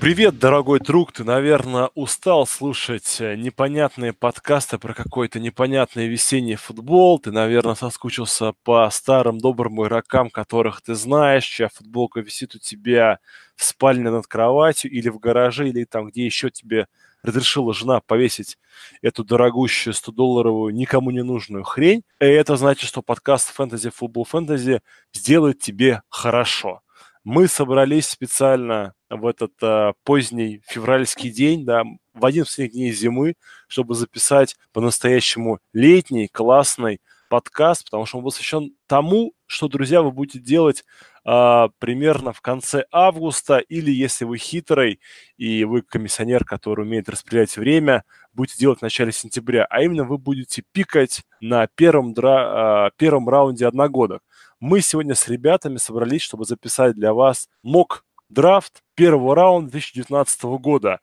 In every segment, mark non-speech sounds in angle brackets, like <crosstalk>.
Привет, дорогой друг, ты, наверное, устал слушать э, непонятные подкасты про какой-то непонятный весенний футбол, ты, наверное, соскучился по старым добрым игрокам, которых ты знаешь, чья футболка висит у тебя в спальне над кроватью или в гараже, или там, где еще тебе разрешила жена повесить эту дорогущую 100-долларовую, никому не нужную хрень. И это значит, что подкаст «Фэнтези Футбол Фэнтези» сделает тебе хорошо. Мы собрались специально в этот а, поздний февральский день, да, в один из последних дней зимы, чтобы записать по-настоящему летний, классный подкаст, потому что он посвящен тому, что, друзья, вы будете делать а, примерно в конце августа, или если вы хитрый и вы комиссионер, который умеет распределять время, будете делать в начале сентября, а именно вы будете пикать на первом, дра, а, первом раунде одногодок. Мы сегодня с ребятами собрались, чтобы записать для вас мок драфт первого раунда 2019 года.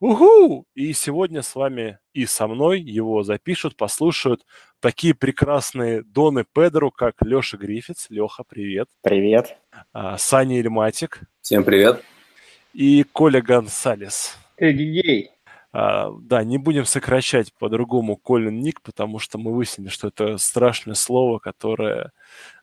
Уху! И сегодня с вами и со мной его запишут, послушают такие прекрасные Доны Педро, как Леша Грифиц. Леха, привет. Привет. А, Саня Ильматик. Всем привет. И Коля Гонсалес. Эгегей. А, да, не будем сокращать по-другому Колин Ник, потому что мы выяснили, что это страшное слово, которое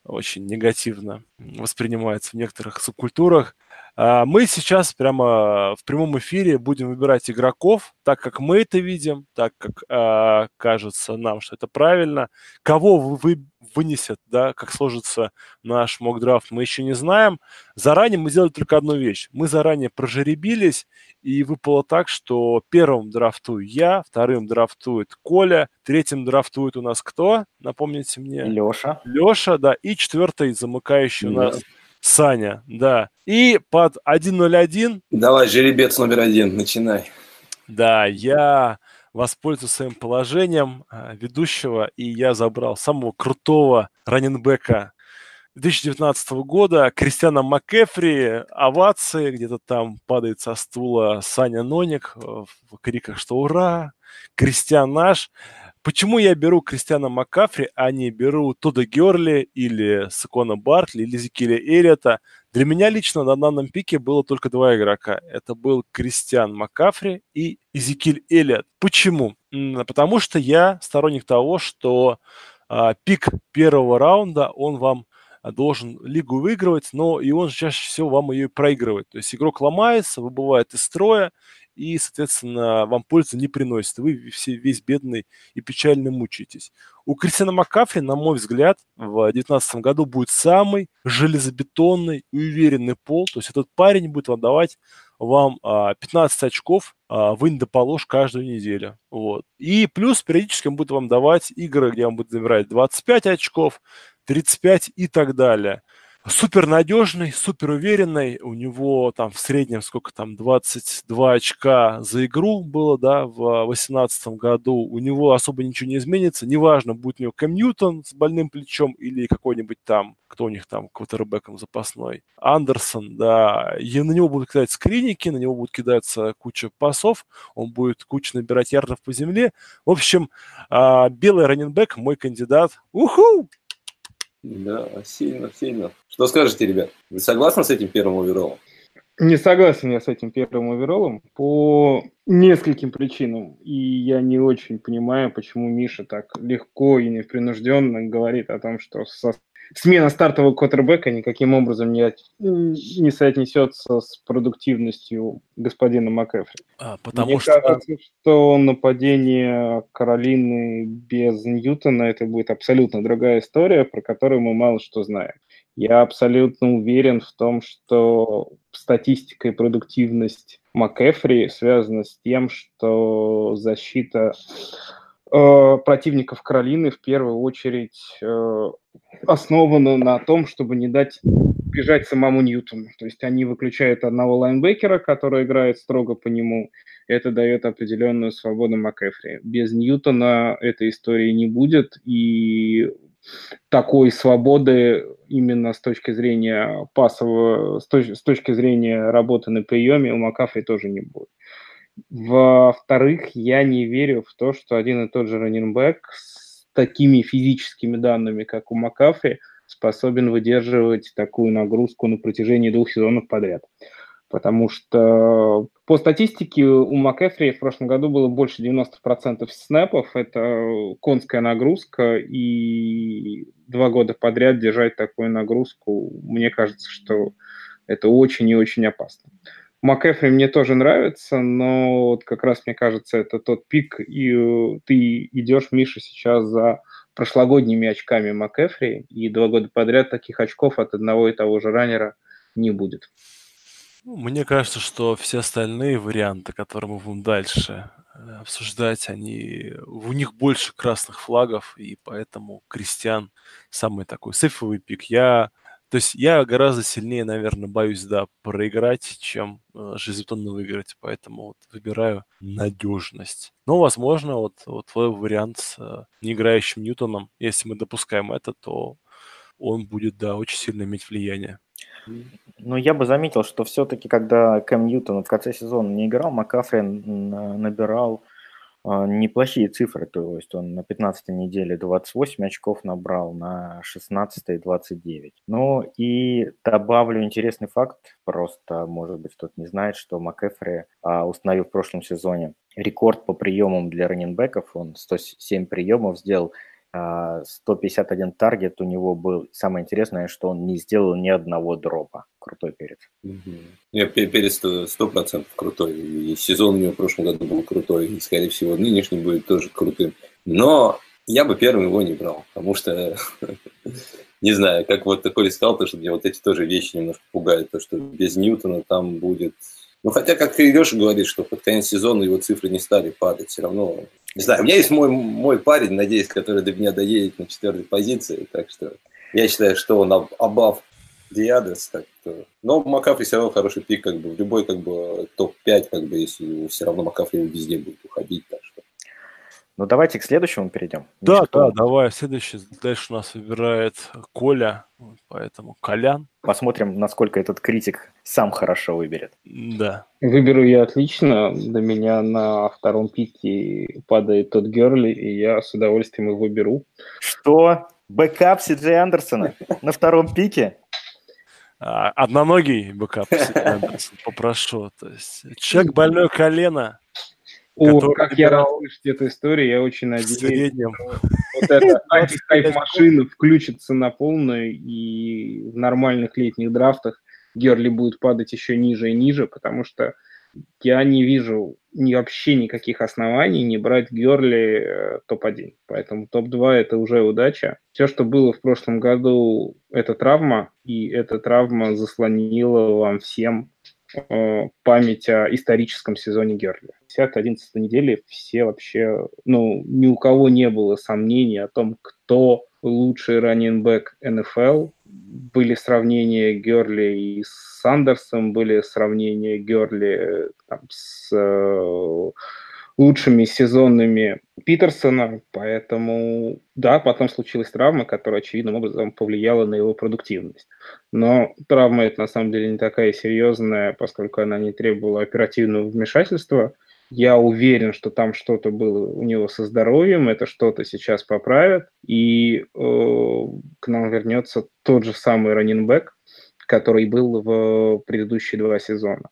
очень негативно воспринимается в некоторых субкультурах. А, мы сейчас прямо в прямом эфире будем выбирать игроков, так как мы это видим, так как э, кажется нам, что это правильно. Кого вы вынесет, да, как сложится наш мокдрафт, мы еще не знаем. Заранее мы сделали только одну вещь. Мы заранее прожеребились, и выпало так, что первым драфтую я, вторым драфтует Коля, третьим драфтует у нас кто? Напомните мне. Леша. Леша, да, и четвертый замыкающий у нас Саня, да. И под 1.01... Давай, жеребец номер один, начинай. Да, я воспользуюсь своим положением а, ведущего, и я забрал самого крутого раненбека 2019 года Кристиана МакЭфри, овации, где-то там падает со стула Саня Ноник э, в криках, что ура, Кристиан наш. Почему я беру Кристиана Маккафри, а не беру Тода Герли или Сакона Бартли или Зикиля Эллиота? Для меня лично на данном пике было только два игрока. Это был Кристиан Маккафри и Изикиль Эллиот. Почему? Потому что я сторонник того, что а, пик первого раунда, он вам должен лигу выигрывать, но и он чаще всего вам ее и проигрывает. То есть игрок ломается, выбывает из строя, и, соответственно, вам пользы не приносит. Вы все весь бедный и печально мучаетесь. У Кристиана Маккафри, на мой взгляд, в 2019 году будет самый железобетонный и уверенный пол. То есть этот парень будет вам давать вам а, 15 очков а, вынь да положь каждую неделю. Вот. И плюс периодически он будет вам давать игры, где он будет забирать 25 очков, 35 и так далее супер надежный, супер уверенный. У него там в среднем сколько там 22 очка за игру было, да, в 2018 году. У него особо ничего не изменится. Неважно, будет у него Кэм Ньютон с больным плечом или какой-нибудь там, кто у них там, квотербеком запасной. Андерсон, да. И на него будут кидать скриники, на него будут кидаться куча пасов, он будет куча набирать ярдов по земле. В общем, а, белый раненбэк мой кандидат. Уху! Да, сильно, сильно. Что скажете, ребят? Вы согласны с этим первым оверолом? Не согласен я с этим первым оверолом по нескольким причинам. И я не очень понимаю, почему Миша так легко и непринужденно говорит о том, что со смена стартового квотербека никаким образом не, не соотнесется с продуктивностью господина МакЭфри. А, потому Мне что... кажется, что нападение Каролины без Ньютона это будет абсолютно другая история, про которую мы мало что знаем. Я абсолютно уверен в том, что статистика и продуктивность МакЭфри связана с тем, что защита противников Каролины в первую очередь э, основана на том, чтобы не дать бежать самому Ньютону. То есть они выключают одного лайнбекера, который играет строго по нему. Это дает определенную свободу МакЭфри. Без Ньютона этой истории не будет, и такой свободы именно с точки зрения пасового, с, точ, с точки зрения работы на приеме у Макафри тоже не будет. Во-вторых, я не верю в то, что один и тот же раненбэк с такими физическими данными, как у Макафри, способен выдерживать такую нагрузку на протяжении двух сезонов подряд. Потому что по статистике у МакЭфри в прошлом году было больше 90% снэпов. Это конская нагрузка, и два года подряд держать такую нагрузку, мне кажется, что это очень и очень опасно. МакЭфри мне тоже нравится, но вот как раз мне кажется, это тот пик, и ты идешь, Миша, сейчас за прошлогодними очками МакЭфри, и два года подряд таких очков от одного и того же раннера не будет. Ну, мне кажется, что все остальные варианты, которые мы будем дальше э, обсуждать, они у них больше красных флагов, и поэтому Кристиан самый такой сейфовый пик. Я, то есть я гораздо сильнее, наверное, боюсь, да, проиграть, чем э, железобетонно выиграть, поэтому вот выбираю надежность. Но, возможно, вот, вот твой вариант с э, неиграющим Ньютоном, если мы допускаем это, то он будет, да, очень сильно иметь влияние. Ну, я бы заметил, что все-таки, когда Кэм Ньютон в конце сезона не играл, Макафри набирал неплохие цифры. То есть он на 15 неделе 28 очков набрал, на 16 29. Ну и добавлю интересный факт, просто, может быть, кто-то не знает, что МакЭфри а, установил в прошлом сезоне рекорд по приемам для раненбеков. Он 107 приемов сделал 151 а, таргет у него был. Самое интересное, что он не сделал ни одного дропа. Крутой перец. Угу. Нет, перец сто процентов крутой. И сезон у него в прошлом году был крутой. И, скорее всего, нынешний будет тоже крутым. Но я бы первым его не брал, потому что, <laughs> не знаю, как вот такой сказал, то, что мне вот эти тоже вещи немножко пугают, то, что без Ньютона там будет ну, хотя, как и Леша говорит, что под конец сезона его цифры не стали падать, все равно... Не знаю, у меня есть мой, мой парень, надеюсь, который до меня доедет на четвертой позиции, так что я считаю, что он абав Диадес, так что... Но Макафри все равно хороший пик, как бы, в любой, как бы, топ-5, как бы, если все равно Макафри везде будет уходить, так. Ну, давайте к следующему перейдем. Да, Ничего. да, давай. Следующий дальше у нас выбирает Коля, поэтому Колян. Посмотрим, насколько этот критик сам хорошо выберет. Да. Выберу я отлично. До меня на втором пике падает Тодд Герли, и я с удовольствием его беру. Что? Бэкап Си Андерсона <laughs> на втором пике? А, одноногий бэкап Си Андерсон, попрошу. То есть человек больное колено, о, как я рад слышать эту историю, я очень надеюсь, что вот эта <laughs> антихайп-машина включится на полную, и в нормальных летних драфтах Герли будет падать еще ниже и ниже, потому что я не вижу ни вообще никаких оснований не брать Герли э, топ-1. Поэтому топ-2 это уже удача. Все, что было в прошлом году, это травма, и эта травма заслонила вам всем память о историческом сезоне Герли. 10-11 недели все вообще, ну, ни у кого не было сомнений о том, кто лучший раннинбэк НФЛ. Были сравнения Герли и с Сандерсом, были сравнения Герли э, там, с э, лучшими сезонными Питерсона, поэтому, да, потом случилась травма, которая очевидным образом повлияла на его продуктивность. Но травма это на самом деле не такая серьезная, поскольку она не требовала оперативного вмешательства. Я уверен, что там что-то было у него со здоровьем, это что-то сейчас поправят, и э, к нам вернется тот же самый раненбэк, который был в предыдущие два сезона.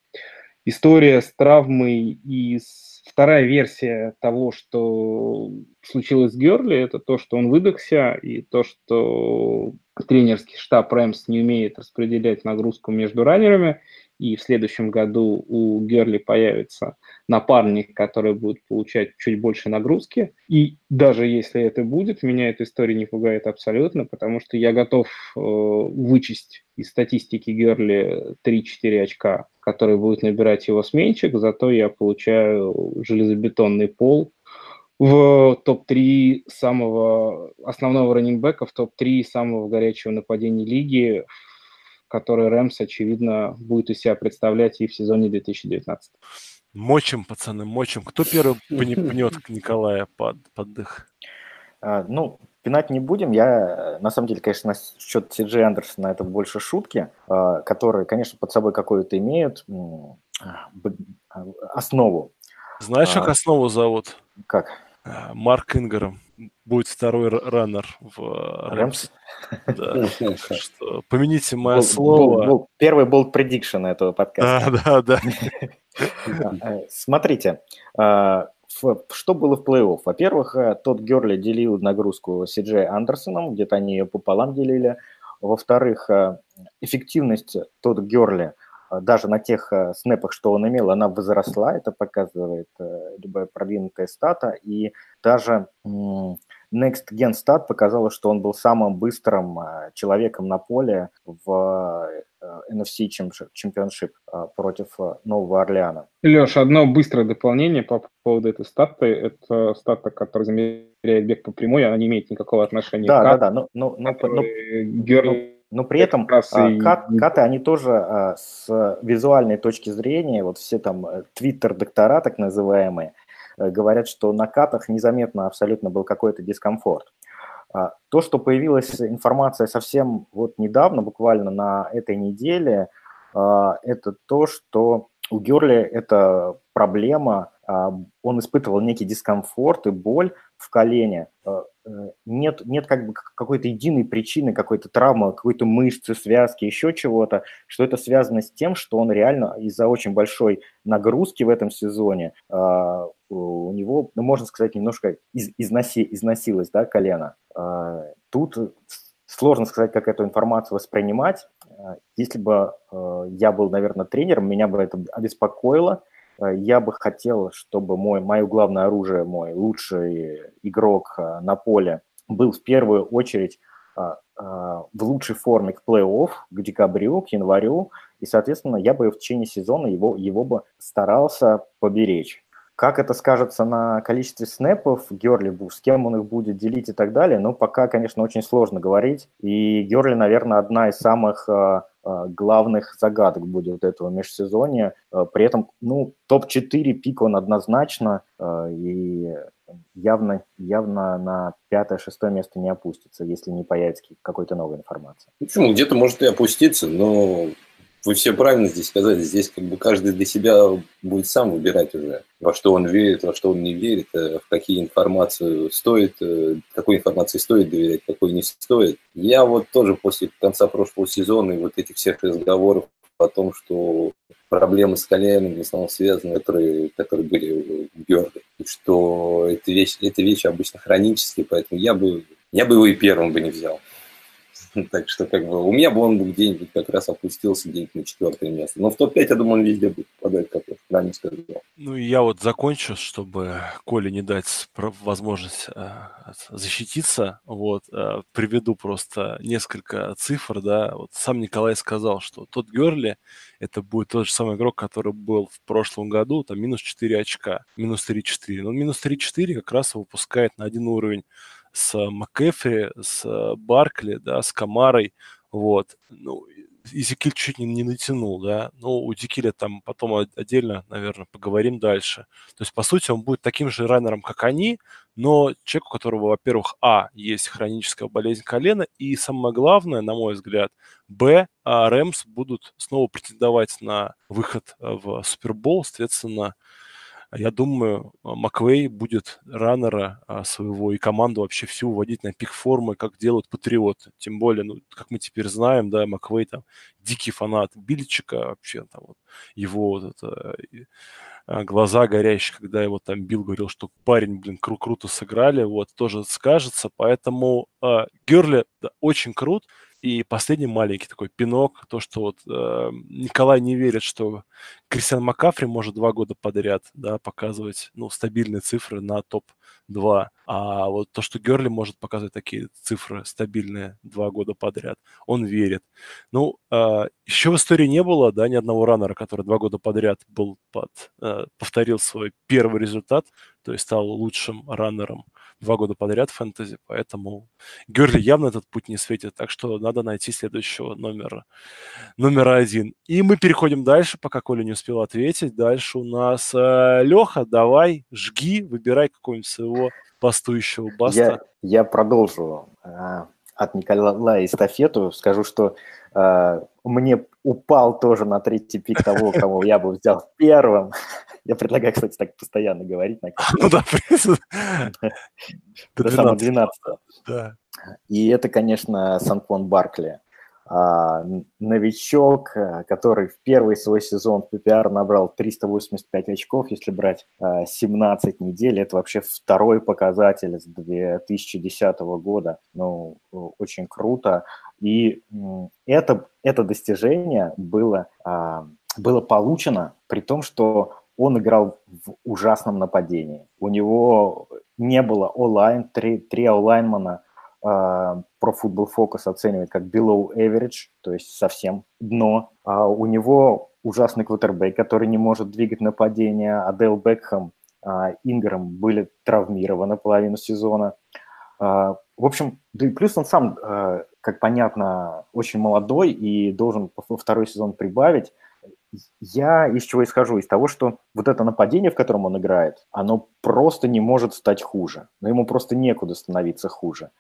История с травмой и с Вторая версия того, что случилось с Герли, это то, что он выдохся, и то, что тренерский штаб Рэмс не умеет распределять нагрузку между раннерами, и в следующем году у Герли появится напарник, который будет получать чуть больше нагрузки. И даже если это будет, меня эта история не пугает абсолютно, потому что я готов э, вычесть из статистики Герли 3-4 очка, которые будет набирать его сменщик, зато я получаю железобетонный пол в топ-3 самого основного раненбека, в топ-3 самого горячего нападения лиги, который Рэмс, очевидно, будет из себя представлять и в сезоне 2019. Мочим, пацаны, мочим. Кто первый <laughs> пнет Николая под, под дых? А, ну, пинать не будем. Я, на самом деле, конечно, насчет Си Джей Андерсона это больше шутки, а, которые, конечно, под собой какую-то имеют а, основу. Знаешь, как А. основу зовут? Как? А, Марк Ингером будет второй раннер в э, Рэмс. Да. <laughs> Что, помяните мое Бол- слово. бол- бол- Первый болт предикшн этого подкаста. Да, да, да. <laughs> Э, Смотрите, в- что было в плей-офф? Во-первых, э, тот Герли делил нагрузку с Джей Андерсоном, где-то они ее пополам делили. Во-вторых, э, эффективность тот Герли даже на тех э, снэпах, что он имел, она возросла, это показывает э, любая продвинутая стата, и даже Next Gen Stat показала, что он был самым быстрым э, человеком на поле в э, NFC Championship- э, против э, Нового Орлеана. Леш, одно быстрое дополнение по поводу этой статы. Это стата, которая замеряет бег по прямой, она не имеет никакого отношения Да, к да, кату, да, но, но, но, но, который Герл- но при этом как раз а, и- кат- каты, они тоже а, с визуальной точки зрения, вот все там э, твиттер-доктора так называемые, э, говорят, что на катах незаметно абсолютно был какой-то дискомфорт. А, То, что появилась информация совсем вот недавно, буквально на этой неделе, это то, что у Герли это проблема, он испытывал некий дискомфорт и боль в колене. Э, Нет, нет как бы какой-то единой причины, какой-то травмы, какой-то мышцы, связки, еще чего-то, что это связано с тем, что он реально из-за очень большой нагрузки в этом сезоне а, у него, ну, можно сказать, немножко из- износи, износилось да, колено. А, Тут сложно сказать, как эту информацию воспринимать. Если бы э, я был, наверное, тренером, меня бы это обеспокоило. Э, Я бы хотел, чтобы мой, мое главное оружие, мой лучший игрок э, на поле был в первую очередь а, в лучшей форме к плей-офф, к декабрю, к январю, и, соответственно, я бы в течение сезона его, его бы старался поберечь. Как это скажется на количестве снэпов Герли, с кем он их будет делить и так далее, ну, пока, конечно, очень сложно говорить. И Герли, наверное, одна из самых главных загадок будет этого межсезонья. А, При этом, ну, топ-4 пик он однозначно, а, и явно, явно на пятое-шестое место не опустится, если не появится какой-то новой информации. Ну, Почему? Где-то может и опуститься, но вы все правильно здесь сказали. Здесь как бы каждый для себя будет сам выбирать уже, во что он верит, во что он не верит, э, в какие информацию стоит, э, какой информации стоит доверять, какой не стоит. Я вот тоже после конца прошлого сезона и вот этих всех разговоров о том, что проблемы с коленом в основном связаны, которые, которые были у и что это вещь, это вещи обычно хронические, поэтому я бы, я бы его и первым бы не взял. <laughs> Так что как бы у меня бы он бы где-нибудь как раз опустился где-нибудь на четвертое место. Но в топ-5, я думаю, он везде будет попадать, как я ранее сказал. Ну я вот закончу, чтобы Коле не дать возможность э, защититься. Вот э, приведу просто несколько цифр, да. Вот сам Николай сказал, что тот Герли это будет тот же самый игрок, который был в прошлом году, там минус 4 очка, минус 3-4. Но минус 3-4 как раз выпускает на один уровень с МакЭфри, с э, Баркли, да, с Камарой, вот. Ну, и Зекиль чуть не, не натянул, да. Ну, у Зекиля там потом отдельно, наверное, поговорим дальше. То есть, по сути, он будет таким же раннером, как они, но человек, у которого, во-первых, а, есть хроническая болезнь колена, и самое главное, на мой взгляд, б, а, Рэмс будут снова претендовать на выход в Супербол, соответственно, я думаю, а, Маквей будет раннера а, своего и команду вообще всю вводить на пик формы, как делают патриоты. Тем более, ну, как мы теперь знаем, да, Маквей там дикий фанат Бильчика, вообще там вот его вот это, а, глаза горящие, когда его там Билл говорил, что парень, блин, кру- круто сыграли, вот, тоже скажется. Поэтому э, Герли да, очень крут. И последний маленький такой пинок, то, что вот э, Николай не верит, что Кристиан Макафри может два года подряд да, показывать ну, стабильные цифры на топ-2. А вот то, что Герли может показывать такие цифры стабильные два года подряд, он верит. Ну, э, еще в истории не было да, ни одного раннера, который два года подряд был под, э, повторил свой первый результат, то есть стал лучшим раннером два года подряд фэнтези, поэтому Герли явно этот путь не светит, так что надо найти следующего номера, номера один. И мы переходим дальше, пока Коля не успел ответить. Дальше у нас э, Леха, давай, жги, выбирай какого-нибудь своего бастующего баста. Я, я продолжу а, от Николая эстафету. Скажу, что а, мне упал тоже на третий пик того, кого я бы взял первым. <laughs> Я предлагаю, кстати, так постоянно говорить. <laughs> Ну да, <laughs> до самого 12 Да. И это, конечно, Санквон Баркли. А, новичок, э, который в первый свой сезон в PPR набрал 385 очков, если брать 17 а, недель, это вообще второй показатель с 2010 года. Ну, очень круто. И это, это достижение было, а, было получено при том, что он играл в ужасном нападении. У него не было онлайн, три, три онлайнмана – про Football Focus оценивает как below average, то есть совсем дно. А у него ужасный квотербек, который не может двигать нападение. Адел Бекхэм, а, Инграм были травмированы половину сезона. А, в общем, да и плюс он сам, а, как понятно, очень молодой и должен второй сезон прибавить. Я из чего исхожу? Из того, что вот это нападение, в котором он играет, оно просто не может стать хуже. Но ему просто некуда становиться хуже.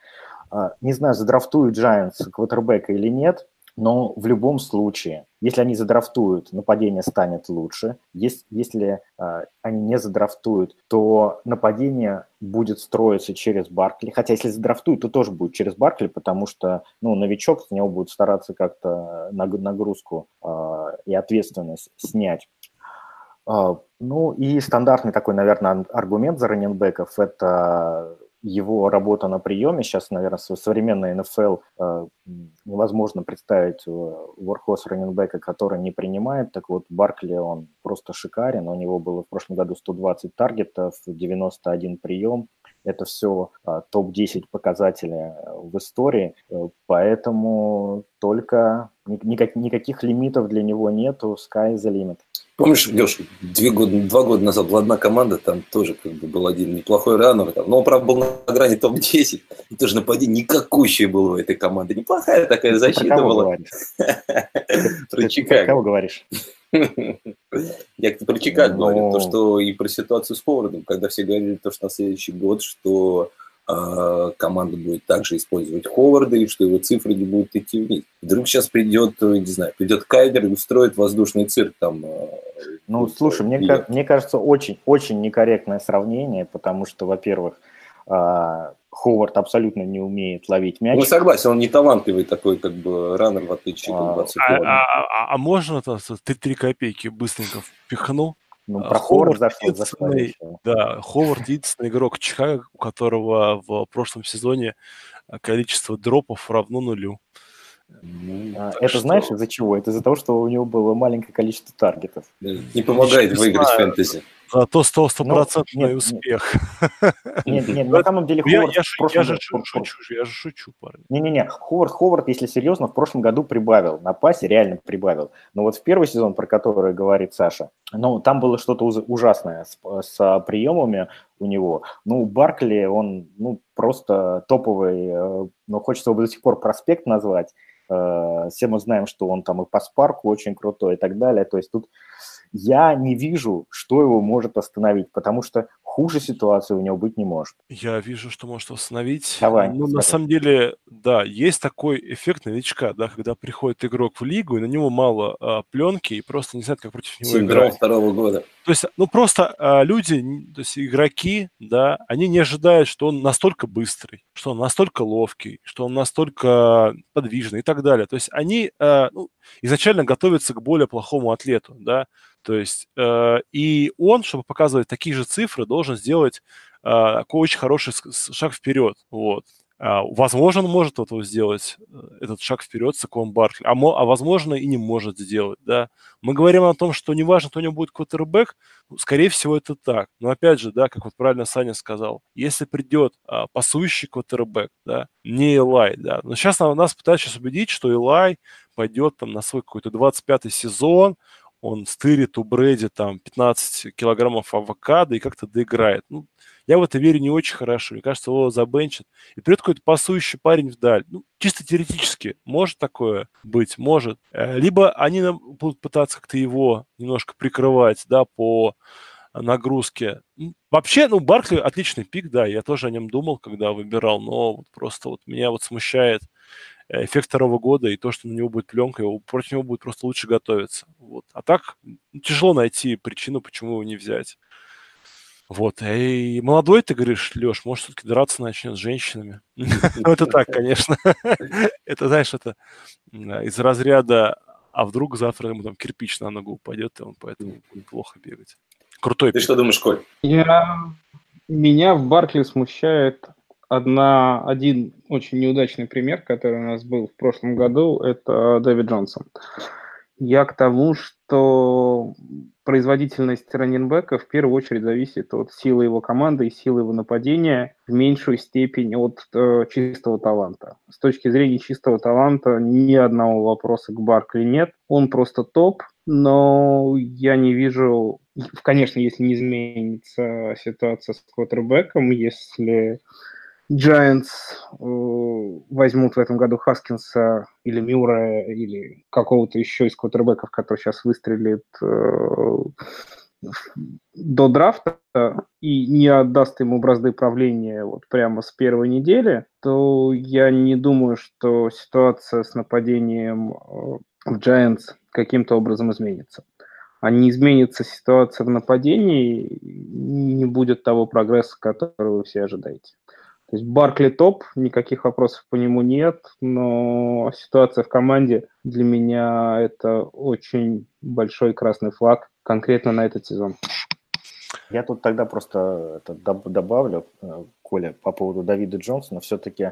А, не знаю, задрафтуют Giants квотербека или нет, но в любом случае, если они задрафтуют, нападение станет лучше. Если, если э, они не задрафтуют, то нападение будет строиться через Баркли. Хотя если задрафтуют, то тоже будет через Баркли, потому что ну, новичок с него будет стараться как-то нагрузку э, и ответственность снять. Э, ну и стандартный такой, наверное, аргумент за раненбеков – это его работа на приеме. Сейчас, наверное, в современной НФЛ э, невозможно представить ворхоз раненбека, который не принимает. Так вот, Баркли, он просто шикарен. У него было в прошлом году 120 таргетов, 91 прием. Это все э, топ-10 показателей в истории. Э, поэтому только никак, никаких лимитов для него нету. Sky is the limit. Помнишь, Леша, две года, два года назад была одна команда, там тоже как бы был один неплохой раннер, там, но он, правда, был на грани топ-10, и тоже нападение никакущее было у этой команды. Неплохая такая защита <laughs> про была. Про Чикаго. кого говоришь? <laughs> Я про Чикаго говорю, то, что и про ситуацию с Ховардом, когда все говорили, то, что на следующий год, что команда будет также использовать Ховарда, и что его цифры не будут идти вниз. Вдруг сейчас придет, э, не знаю, придет Кайдер и устроит воздушный цирк там. Э, ну, слушай, мне, мне кажется, очень, очень некорректное сравнение, потому что, во-первых, а, Ховард абсолютно не умеет ловить мяч. Ну, согласен, он не талантливый такой, как бы, раннер, в отличие от 20 а, а, а, а можно это 3 копейки быстренько впихнул? Ну, про Ховард зашел, Да, Ховард единственный игрок Чикаго, у которого в прошлом сезоне э, количество дропов равно нулю. Ну, а, это что... знаешь из-за чего? Это из-за того, что у него было маленькое количество таргетов. Не помогает выиграть фэнтези. Зато стал стопроцентный успех. Нет, нет, <laughs> на самом деле Ховард... Я, я, же шучу, я же шучу, парни. Не-не-не, Ховард, Ховард, если серьезно, в прошлом году прибавил. На пасе реально прибавил. Но вот в первый сезон, про который говорит Саша, ну, там было что-то ужасное с, с приемами у него. Ну, Баркли, он, ну, просто топовый, э, но хочется его до сих пор проспект назвать. Э, все мы знаем, что он там и по спарку очень крутой и так далее. То есть тут я не вижу, что его может остановить, потому что хуже ситуации у него быть не может. Я вижу, что может остановить. Давай. Ну, на самом деле, да, есть такой эффект новичка, да, когда приходит игрок в лигу, и на него мало а, пленки, и просто не знает, как против него Синдром играть. второго года. То есть, ну, просто а, люди, то есть игроки, да, они не ожидают, что он настолько быстрый, что он настолько ловкий, что он настолько подвижный и так далее. То есть они а, ну, изначально готовятся к более плохому атлету, да, то есть э, и он, чтобы показывать такие же цифры, должен сделать э, очень хороший шаг вперед. Вот. А, возможно, он может вот сделать э, этот шаг вперед с Аквом Баркли, а, а возможно и не может сделать, да. Мы говорим о том, что неважно, кто у него будет квотербек, ну, скорее всего, это так. Но опять же, да, как вот правильно Саня сказал, если придет а, пасующий квотербек, да, не Элай, да, но сейчас нас пытаются убедить, что Элай пойдет там на свой какой-то 25-й сезон, он стырит у Брэди там 15 килограммов авокадо и как-то доиграет. Ну, я в это верю не очень хорошо. Мне кажется, его забенчат. И придет какой-то пасующий парень вдаль. Ну, чисто теоретически может такое быть, может. Э, либо они будут пытаться как-то его немножко прикрывать, да, по нагрузке. Вообще, ну, Баркли отличный пик, да, я тоже о нем думал, когда выбирал, но вот просто вот меня вот смущает эффект второго года и то, что на него будет пленка, его, против него будет просто лучше готовиться. Вот. А так тяжело найти причину, почему его не взять. Вот. И молодой, ты говоришь, Леш, может, все-таки драться начнет с женщинами? <laughs> Ну, это так, конечно. <laughs> Это, знаешь, это из разряда, а вдруг завтра ему там кирпич на ногу упадет, и он поэтому будет плохо бегать. Крутой. Ты что думаешь, Коль? Я... Меня в Баркли смущает одна, один очень неудачный пример, который у нас был в прошлом году, это Дэвид Джонсон. Я к тому, что производительность раненбека в первую очередь зависит от силы его команды и силы его нападения, в меньшую степень от э, чистого таланта. С точки зрения чистого таланта ни одного вопроса к Баркли нет. Он просто топ, но я не вижу, конечно, если не изменится ситуация с квотербеком, если Giants э, возьмут в этом году Хаскинса или Мюра или какого-то еще из квотербеков, который сейчас выстрелит э, до драфта и не отдаст ему бразды правления вот прямо с первой недели, то я не думаю, что ситуация с нападением э, в Giants каким-то образом изменится. А не изменится ситуация в нападении, не будет того прогресса, который вы все ожидаете. То есть Баркли топ, никаких вопросов по нему нет, но ситуация в команде для меня это очень большой красный флаг конкретно на этот сезон. Я тут тогда просто это добавлю, э, Коля, по поводу Давида Джонсона. Все-таки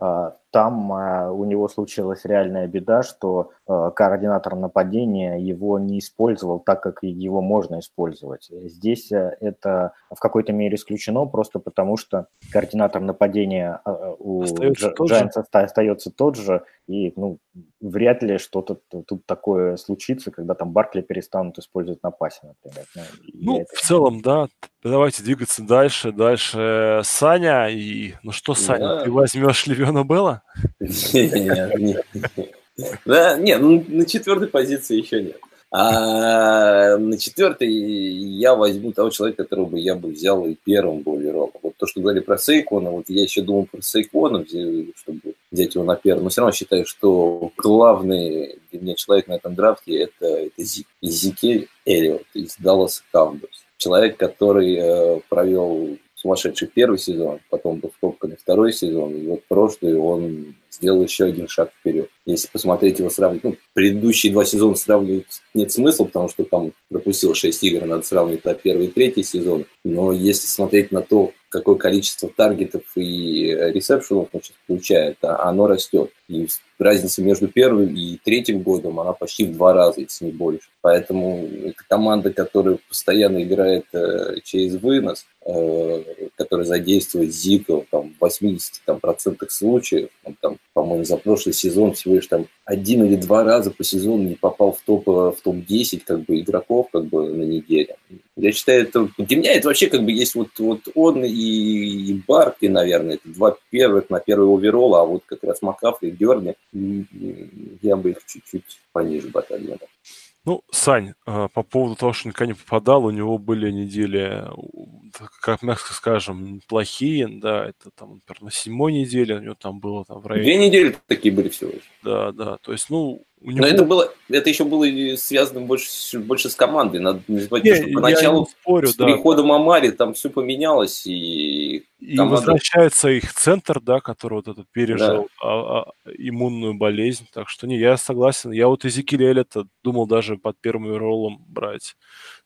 а, там а, у него случилась реальная беда, что а, координатор нападения его не использовал так, как его можно использовать. Здесь это в какой-то мере исключено, просто потому что координатор нападения у Giants остается тот же, и ну, вряд ли что-то тут такое случится, когда там Баркли перестанут использовать на пасе, например. Ну, ну в целом, да. Давайте двигаться дальше. Дальше Саня. И ну что, Саня, да. ты возьмешь Левиона Белла? Нет, <laughs> Да, ну на четвертой позиции еще нет. А на четвертой я возьму того человека, которого бы я бы взял и первым увидел. Вот то, что говорили про Сейкона, вот я еще думал про Сейкона, чтобы взять его на первый. Но все равно считаю, что главный для меня человек на этом драфте это, это Зик. Зикель Эллиот из Dallas Cowboys. Человек, который э, провел сумасшедший первый сезон, потом был в второй сезон, и вот прошлый он сделал еще один шаг вперед. Если посмотреть его сравнить, ну, предыдущие два сезона сравнивать нет смысла, потому что там пропустил 6 игр, надо сравнивать на первый и третий сезон. Но если смотреть на то, какое количество таргетов и ресепшенов он сейчас получает, а оно растет. И разница между первым и третьим годом, она почти в два раза, если не больше. Поэтому это команда, которая постоянно играет э, через вынос, э, которая задействует Зика там, в 80% там, процентах случаев. Он, там, по-моему, за прошлый сезон всего лишь там один или два раза по сезону не попал в топ, в топ-10 как бы, игроков как бы, на неделе. Я считаю, это, для меня это вообще как бы есть вот, вот он и, и Барки, наверное, это два первых на первый оверолл, а вот как раз Макафри и Дерни, я бы их чуть-чуть пониже отодвинул. Ну, Сань, а, по поводу того, что никогда не попадал, у него были недели, как мягко скажем, плохие, да, это там, например, на седьмой неделе у него там было там в районе... Две недели такие были всего лишь. Да, да, то есть, ну, у него... Но это было, это еще было связано больше, больше с командой. Надо не забывать, не, что поначалу спорю, с да. приходом Амари там все поменялось и и команда... возвращается их центр, да, который вот этот пережил да. а, а, иммунную болезнь. Так что не, я согласен. Я вот Эзекиля Эллита думал даже под первым роллом брать.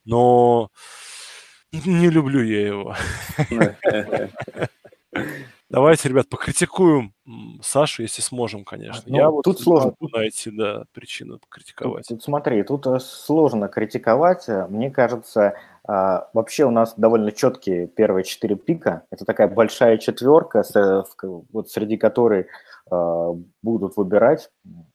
Но не люблю я его. <laughs> Давайте, ребят, покритикуем Сашу, если сможем, конечно. Ну, Я вот тут сложно найти да, причину покритиковать. Тут, тут смотри, тут э, сложно критиковать. Мне кажется, а, вообще у нас довольно четкие первые четыре пика. Это такая большая четверка, вот среди которой будут выбирать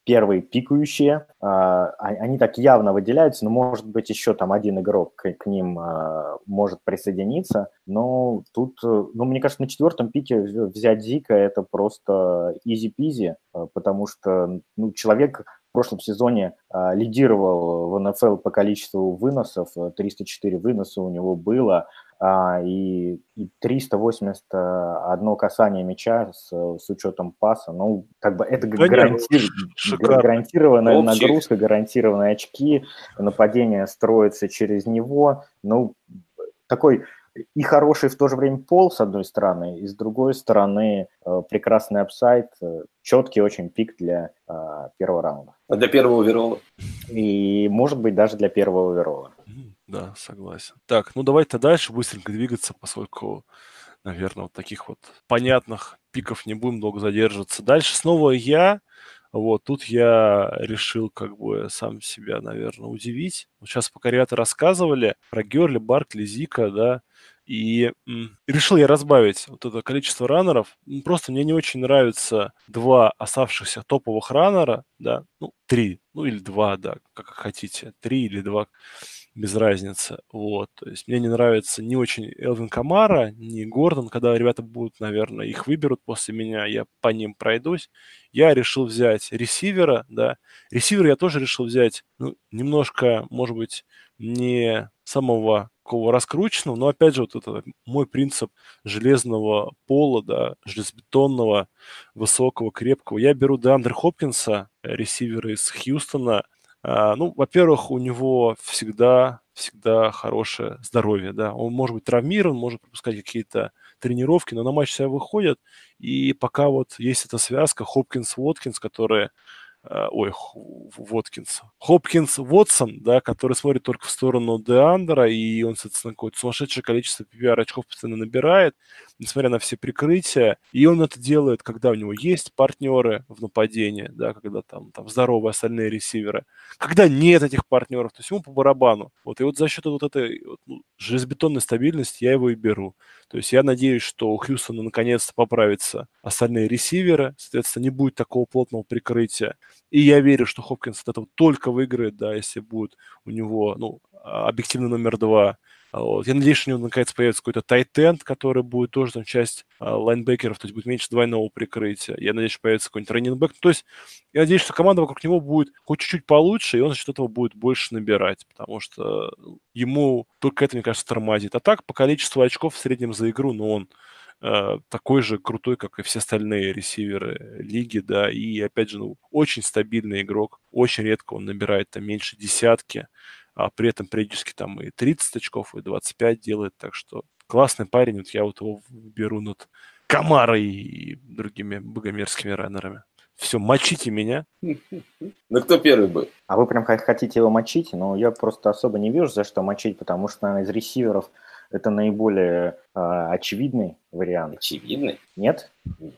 первые пикающие. А, они так явно выделяются, но может быть еще там один игрок к, ним а, может присоединиться. Но тут, ну, мне кажется, на четвертом пике взять Зика это просто изи-пизи, потому что ну, человек в прошлом сезоне лидировал в НФЛ по количеству выносов, 304 выноса у него было, и, и 381 касание мяча с, с учетом паса. Ну, как бы это гарантир, <laughs> гарантированная Общий. нагрузка, гарантированные очки, нападение строится через него. Ну, такой и хороший в то же время пол, с одной стороны, и с другой стороны э, прекрасный upside, э, четкий очень пик для э, первого раунда. А для первого оверолла? И, может быть, даже для первого оверолла. Да, согласен. Так, ну давайте дальше быстренько двигаться, поскольку, наверное, вот таких вот понятных пиков не будем долго задерживаться. Дальше снова я. Вот, тут я решил как бы сам себя, наверное, удивить. Сейчас пока ребята рассказывали про Герли, Баркли, Зика, да, и решил я разбавить вот это количество раннеров. Просто мне не очень нравятся два оставшихся топовых раннера, да, ну, три, ну или два, да, как хотите, три или два без разницы. Вот. То есть мне не нравится не очень Элвин Камара, не Гордон, когда ребята будут, наверное, их выберут после меня, я по ним пройдусь. Я решил взять ресивера, да. Ресивера я тоже решил взять, ну, немножко, может быть, не самого такого раскрученного, но опять же вот это мой принцип железного пола, да, железобетонного, высокого, крепкого. Я беру Деандре Хопкинса, ресивера из Хьюстона, а, ну, во-первых, у него всегда, всегда хорошее здоровье, да. Он может быть травмирован, может пропускать какие-то тренировки, но на матч себя выходит. И пока вот есть эта связка Хопкинс-Воткинс, которая Э, ой, Воткинс, Хопкинс Вотсон, да, который смотрит только в сторону Деандера, и он, соответственно, какое-то сумасшедшее количество PPR очков постоянно набирает, несмотря на все прикрытия, и он это делает, когда у него есть партнеры в нападении, да, когда там, там здоровые остальные ресиверы, когда нет этих партнеров, то есть ему по барабану. Вот, и вот за счет вот этой вот, ну, железобетонной стабильности я его и беру. То есть я надеюсь, что у Хьюстона наконец-то поправятся остальные ресиверы, соответственно, не будет такого плотного прикрытия. И я верю, что Хопкинс от этого только выиграет, да, если будет у него, ну, объективно номер два вот. Я надеюсь, что у него наконец появится какой-то тайтенд, который будет тоже там часть а, лайнбекеров, то есть будет меньше двойного прикрытия. Я надеюсь, что появится какой-нибудь раннинбэк. То есть я надеюсь, что команда вокруг него будет хоть чуть-чуть получше, и он за счет этого будет больше набирать, потому что ему только это, мне кажется, тормозит. А так, по количеству очков в среднем за игру, ну, он э, такой же крутой, как и все остальные ресиверы лиги, да, и, опять же, ну, очень стабильный игрок, очень редко он набирает там меньше десятки, а при этом периодически там и 30 очков, и 25 делает, так что классный парень, вот я вот его беру над Камарой и другими богомерзкими раннерами. Все, мочите меня. Ну, кто первый будет? А вы прям хотите его мочить? Но я просто особо не вижу, за что мочить, потому что, наверное, из ресиверов это наиболее э, очевидный вариант. Очевидный? Нет?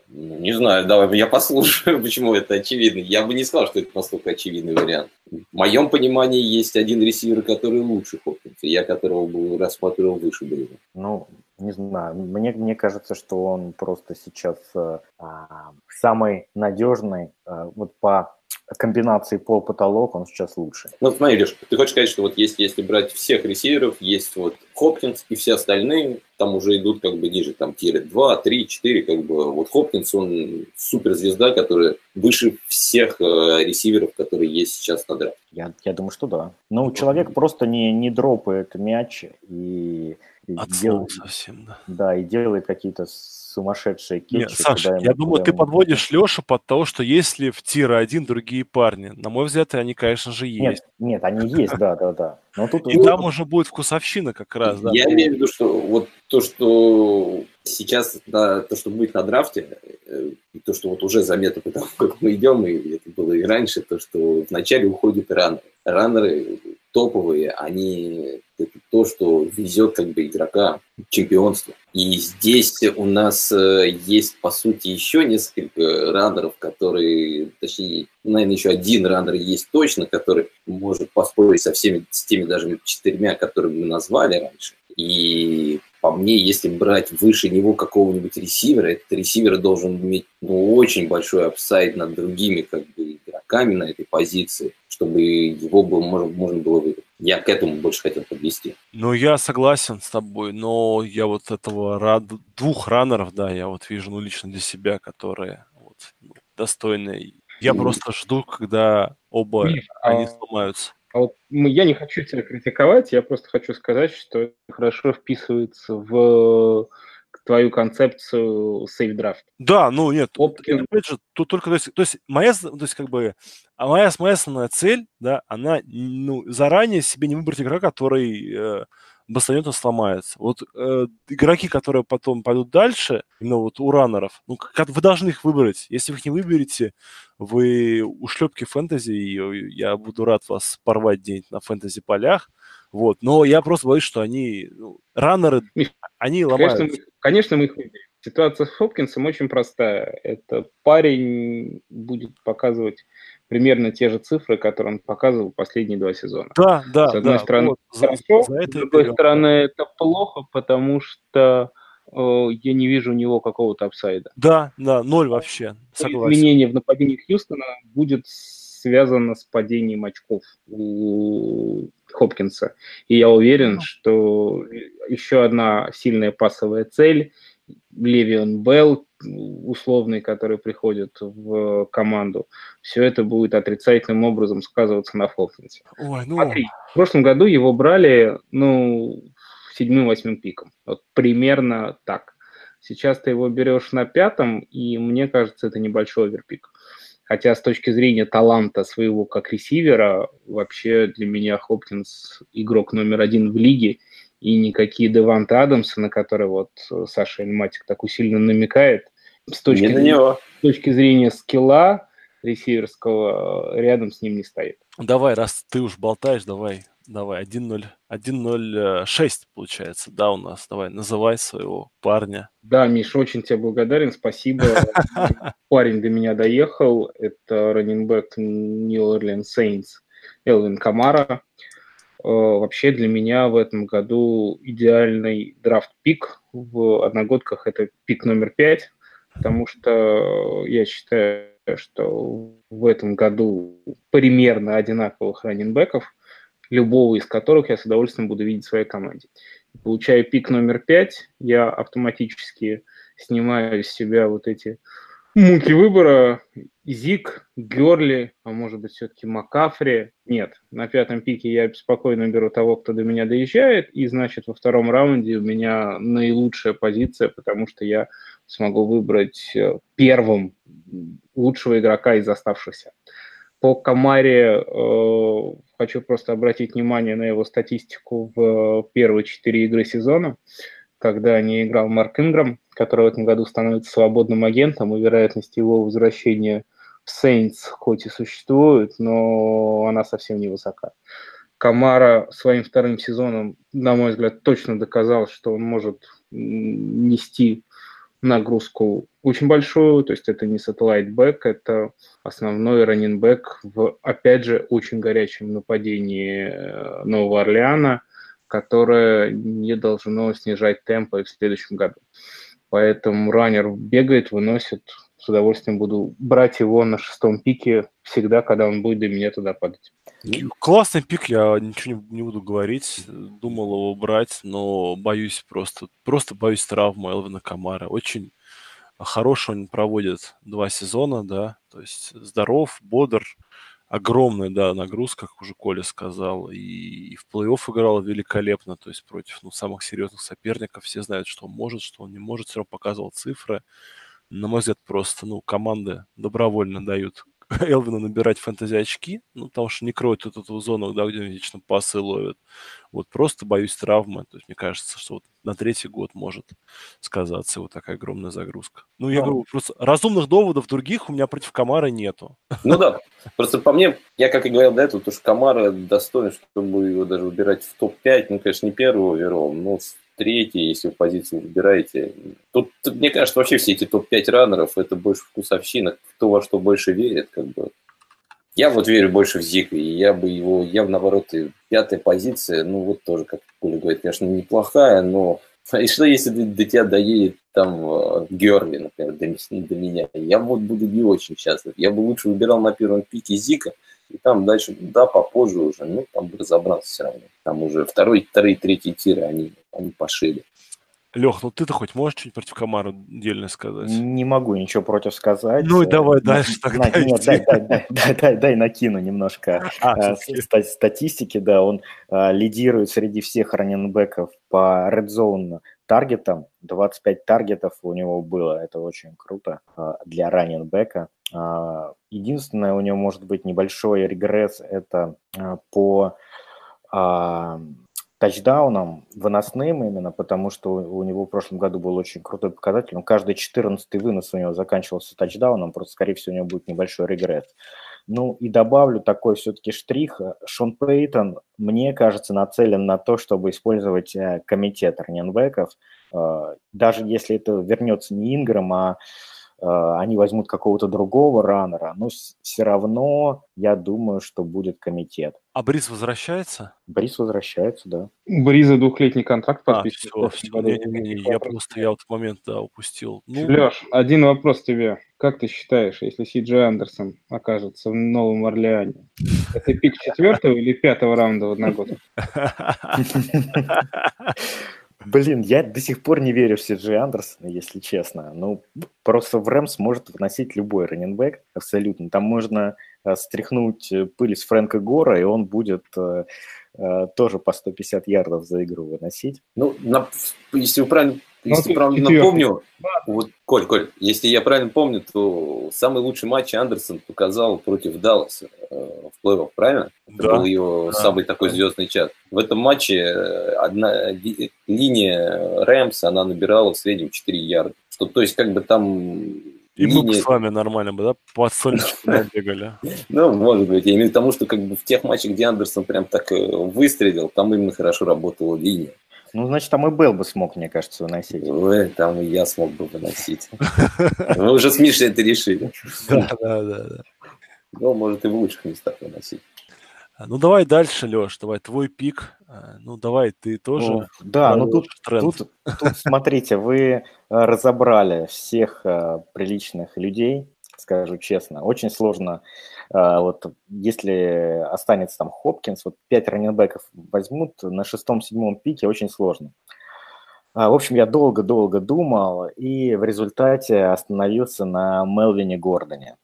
Ну, не знаю, давай я послушаю, <laughs> почему это очевидный. Я бы не сказал, что это настолько очевидный вариант. В моем понимании есть один ресивер, который лучше Хопкинса, я которого бы рассматривал выше его. Ну, не знаю, мне, мне кажется, что он просто сейчас а, самый надежный э, вот по комбинации пол-потолок, он сейчас лучше. Ну, смотри, Леш, ты хочешь сказать, что вот есть, если брать всех ресиверов, есть вот Хопкинс и все остальные, там уже идут как бы ниже, там тире 2, 3, 4, как бы вот Хопкинс, он суперзвезда, которая выше всех э, ресиверов, которые есть сейчас на драфте. Я, я думаю, что да. Ну, человек просто не, не дропает мяч и от делает, совсем, да. Да, и делает какие-то сумасшедшие кетчи. Нет, Саша, я думаю, ты подводишь Лешу под того, что если в тир один другие парни, на мой взгляд, они, конечно же, есть. Нет, нет они есть, да, да, да. Но тут и там уже будет вкусовщина как раз, да. Я имею в виду, что вот то, что сейчас, да, то, что будет на драфте, э, то, что вот уже заметно, потому как мы идем, и это было и раньше, то, что вначале уходят раннеры. Раннеры топовые, они это то, что везет как бы игрока чемпионству. И здесь у нас э, есть, по сути, еще несколько раннеров, которые, точнее, наверное, еще один раннер есть точно, который может поспорить со всеми, с теми даже четырьмя, которые мы назвали раньше. И по мне, если брать выше него какого-нибудь ресивера, этот ресивер должен иметь ну, очень большой апсайд над другими как бы, игроками на этой позиции, чтобы его было, можно, можно было выиграть. Я к этому больше хотел подвести. Ну, я согласен с тобой, но я вот этого рад... двух раннеров, да, я вот вижу, ну, лично для себя, которые вот, ну, достойные. Я mm. просто жду, когда оба Миш, они а... сломаются. А вот я не хочу тебя критиковать, я просто хочу сказать, что это хорошо вписывается в твою концепцию сейф драфт. Да, ну нет, Опкин... опять же, тут только, то есть, то есть моя, то есть как бы, а моя, моя основная цель, да, она, ну, заранее себе не выбрать игрока, который э, бастонет сломается. Вот э, игроки, которые потом пойдут дальше, именно вот у раннеров, ну, как, вы должны их выбрать. Если вы их не выберете, вы ушлепки фэнтези, и я буду рад вас порвать где-нибудь на фэнтези-полях. Вот. Но я просто боюсь, что они, ну, раннеры, они ломают. Конечно, конечно, мы их выберем. Ситуация с Хопкинсом очень простая. Это парень будет показывать примерно те же цифры, которые он показывал последние два сезона. Да, да, С одной да, стороны, вот, хорошо, за, за с другой берем. стороны, это плохо, потому что э, я не вижу у него какого-то апсайда. Да, да, ноль вообще, согласен. Изменение в нападении Хьюстона будет связано с падением очков у Хопкинса. И я уверен, ну. что еще одна сильная пасовая цель Левион Белл, условный, который приходит в команду, все это будет отрицательным образом сказываться на Фолкинсе. Ой, ну... Смотри, в прошлом году его брали, ну, седьмым-восьмым пиком. Вот примерно так. Сейчас ты его берешь на пятом, и мне кажется, это небольшой оверпик. Хотя с точки зрения таланта своего как ресивера, вообще для меня Хопкинс игрок номер один в лиге – и никакие Девант Адамсы, на которые вот э, Саша Эльматик так усиленно намекает, с точки, не зрения, с точки зрения скилла ресиверского э, рядом с ним не стоит. Давай, раз ты уж болтаешь, давай, давай, 1-0, 1-0-6 получается, да, у нас, давай, называй своего парня. Да, Миш, очень тебе благодарен, спасибо. <laughs> Парень до меня доехал, это раннинбэк New Orleans Saints Элвин Камара. Э, вообще для меня в этом году идеальный драфт-пик в одногодках – это пик номер пять, потому что я считаю, что в этом году примерно одинаковых раненбеков, любого из которых я с удовольствием буду видеть в своей команде. Получаю пик номер пять, я автоматически снимаю с себя вот эти муки выбора. Зик, Герли, а может быть все-таки Макафри. Нет, на пятом пике я спокойно беру того, кто до меня доезжает, и значит во втором раунде у меня наилучшая позиция, потому что я смогу выбрать э, первым лучшего игрока из оставшихся. По Камаре э, хочу просто обратить внимание на его статистику в первые четыре игры сезона когда не играл Марк Инграм, который в этом году становится свободным агентом, и вероятность его возвращения в Saints хоть и существует, но она совсем не высока. Камара своим вторым сезоном, на мой взгляд, точно доказал, что он может нести нагрузку очень большую, то есть это не back, это основной раннинг бэк в, опять же, очень горячем нападении э, Нового Орлеана – которое не должно снижать темпы в следующем году. Поэтому раннер бегает, выносит. С удовольствием буду брать его на шестом пике всегда, когда он будет до меня туда падать. Классный пик, я ничего не, не буду говорить. Думал его брать, но боюсь просто, просто боюсь травмы Элвина Камара. Очень хороший он проводит два сезона, да, то есть здоров, бодр, огромная, да, нагрузка, как уже Коля сказал, и, и в плей-офф играл великолепно, то есть против ну, самых серьезных соперников. Все знают, что он может, что он не может, все равно показывал цифры. На мой взгляд, просто, ну, команды добровольно дают <laughs> Элвину набирать фэнтези-очки, ну, потому что не кроют эту, эту зону, да, где он вечно пасы ловит. Вот просто боюсь травмы. То есть мне кажется, что вот на третий год может сказаться вот такая огромная загрузка. Ну, я говорю, просто разумных доводов других у меня против Камара нету. <laughs> Ну да, просто по мне, я как и говорил до этого, то, что Камара достоин, чтобы его даже выбирать в топ-5, ну, конечно, не первого оверолл, но третий, если вы позицию выбираете. Тут, мне кажется, вообще все эти топ-5 раннеров, это больше вкусовщина, кто во что больше верит, как бы. Я вот верю больше в Зика, и я бы его, я наоборот, и пятая позиция, ну вот тоже, как Коля говорит, конечно, неплохая, но <laughs> и что если до, до тебя доедет там э, Герли, например, до, до меня? Я вот буду не очень счастлив. Я бы лучше выбирал на первом пике Зика, и там дальше, да, попозже уже, ну, там бы разобрался все равно. Там уже второй, вторые, третий тиры, они, они пошили. Лех, ну ты-то хоть можешь что-нибудь против Камара дельно сказать? Не могу ничего против сказать. Ну и давай На- дальше тогда на- нет, дай, дай, дай, дай, дай, дай накину немножко <laughs> А, э, всё-таки. ста- статистики, да, он э, лидирует среди всех раненбеков по red zone таргетам, 25 таргетов у него было, это очень круто э, для раненбека. А, Единственное, у него может быть небольшой регресс, это э, по а, тачдаунам, выносным именно, потому что у него в прошлом году был очень крутой показатель. Он каждый 14 вынос у него заканчивался тачдауном, просто, скорее всего, у него будет небольшой регресс. Ну и добавлю такой все-таки штрих. Шон Пейтон, мне кажется, нацелен на то, чтобы использовать э, комитет раненбеков. Э, Даже если это вернется не Инграм, а э, они возьмут какого-то другого раннера, но все равно я думаю, что будет комитет. А Брис возвращается? Брис возвращается, да. Бриза двухлетний контракт А, подписан. все, все. Не-не-не, я просто, я вот момент, да, упустил. Ну, Леш, один вопрос тебе. Как ты считаешь, если Си Джей Андерсон окажется в Новом Орлеане, это пик четвертого или пятого раунда в одногодку? Блин, я до сих пор не верю в Сиджи Андерсона, если честно. Ну, просто в Рэмс может вносить любой раненбэк, абсолютно. Там можно стряхнуть э, пыль с Фрэнка Гора, и он будет э, э, тоже по 150 ярдов за игру выносить. Ну, на- если вы правильно, Ну, если правильно напомню, вот, Коль, Коль, если я правильно помню, то самый лучший матч Андерсон показал против Далласа э, в плей-офф, правильно? Это Да. был его Да. самый такой звездный час. В этом матче э, одна ли- линия Рэмс, она набирала в среднем 4 ярда. Что, то есть, как бы там и мы бы с вами нормально бы, да, под солнечку <laughs> бегали. Ну, может быть. Я имею в виду, что как бы в тех матчах, где Андерсон прям так э, выстрелил, там именно хорошо работала линия. Ну, значит, там и Белл бы смог, мне кажется, выносить. Ой, там и я смог бы выносить. Мы уже с Мишей это решили. <laughs> Да, да, да, да. Ну, может, и в лучших местах выносить. Ну, давай дальше, Леш, давай твой пик. А, Ну, давай ты тоже. Ну, да, ну тут, тренд. тут, тут, смотрите, вы э, разобрали всех э, приличных людей, скажу честно. Очень сложно, э, вот если останется там Хопкинс, вот пять раненбеков возьмут на шестом-седьмом пике, очень сложно. А, В общем, я долго-долго думал и в результате остановился на Мелвине Гордоне.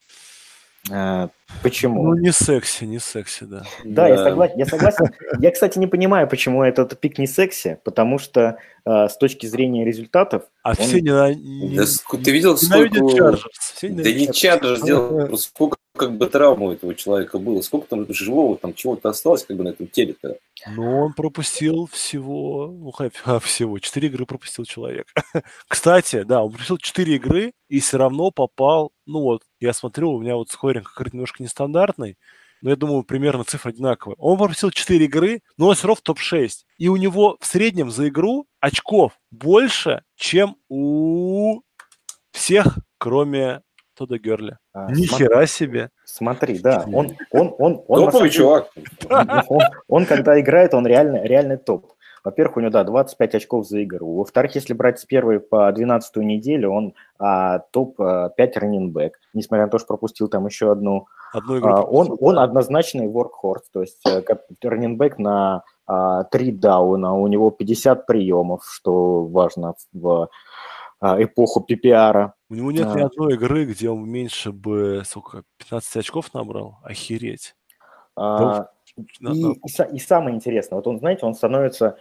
Э, Почему? Ну, не секси, не секси, да. Да, я согласен, я согласен. Я, кстати, не понимаю, почему этот пик не секси, потому что э, с точки зрения результатов... А Он- все не, не, Да ск- ты видел, сколько... Чарджерс. Все Да не Чарджерс сделал, сколько как бы травм у этого человека было, сколько там живого, там чего-то осталось как бы на этом теле-то. Ну, он пропустил всего, ну, а, всего, 4 игры пропустил человек. <laughs> Кстати, да, он пропустил 4 игры и все равно попал, ну вот, я смотрю, у меня вот скоринг какой-то немножко нестандартный, но я думаю, примерно цифра одинаковая. Он пропустил 4 игры, но он все равно в топ-6. И у него в среднем за игру очков больше, чем у всех, кроме Тода Герли. а, Ни смо- хера себе. Смотри, да, он, он, он, он, Топовый самом деле- чувак. <laughs> он, он, когда играет, он реально, реальный топ. Во-первых, у него, да, 25 очков за игру. Во-вторых, если брать с первой по 12 неделю, он а, топ-5 раннинбэк. Несмотря на то, что пропустил там еще одну Одну игру А. Он, он однозначный workhorse, то есть э, как раннинбэк на а, 3 дауна, у него 50 приемов, что важно в а, эпоху PPR. У него нет ни А. одной игры, где он меньше бы, сколько, 15 очков набрал? Охереть. А, И, на- и са- и самое интересное, вот он, знаете, он становится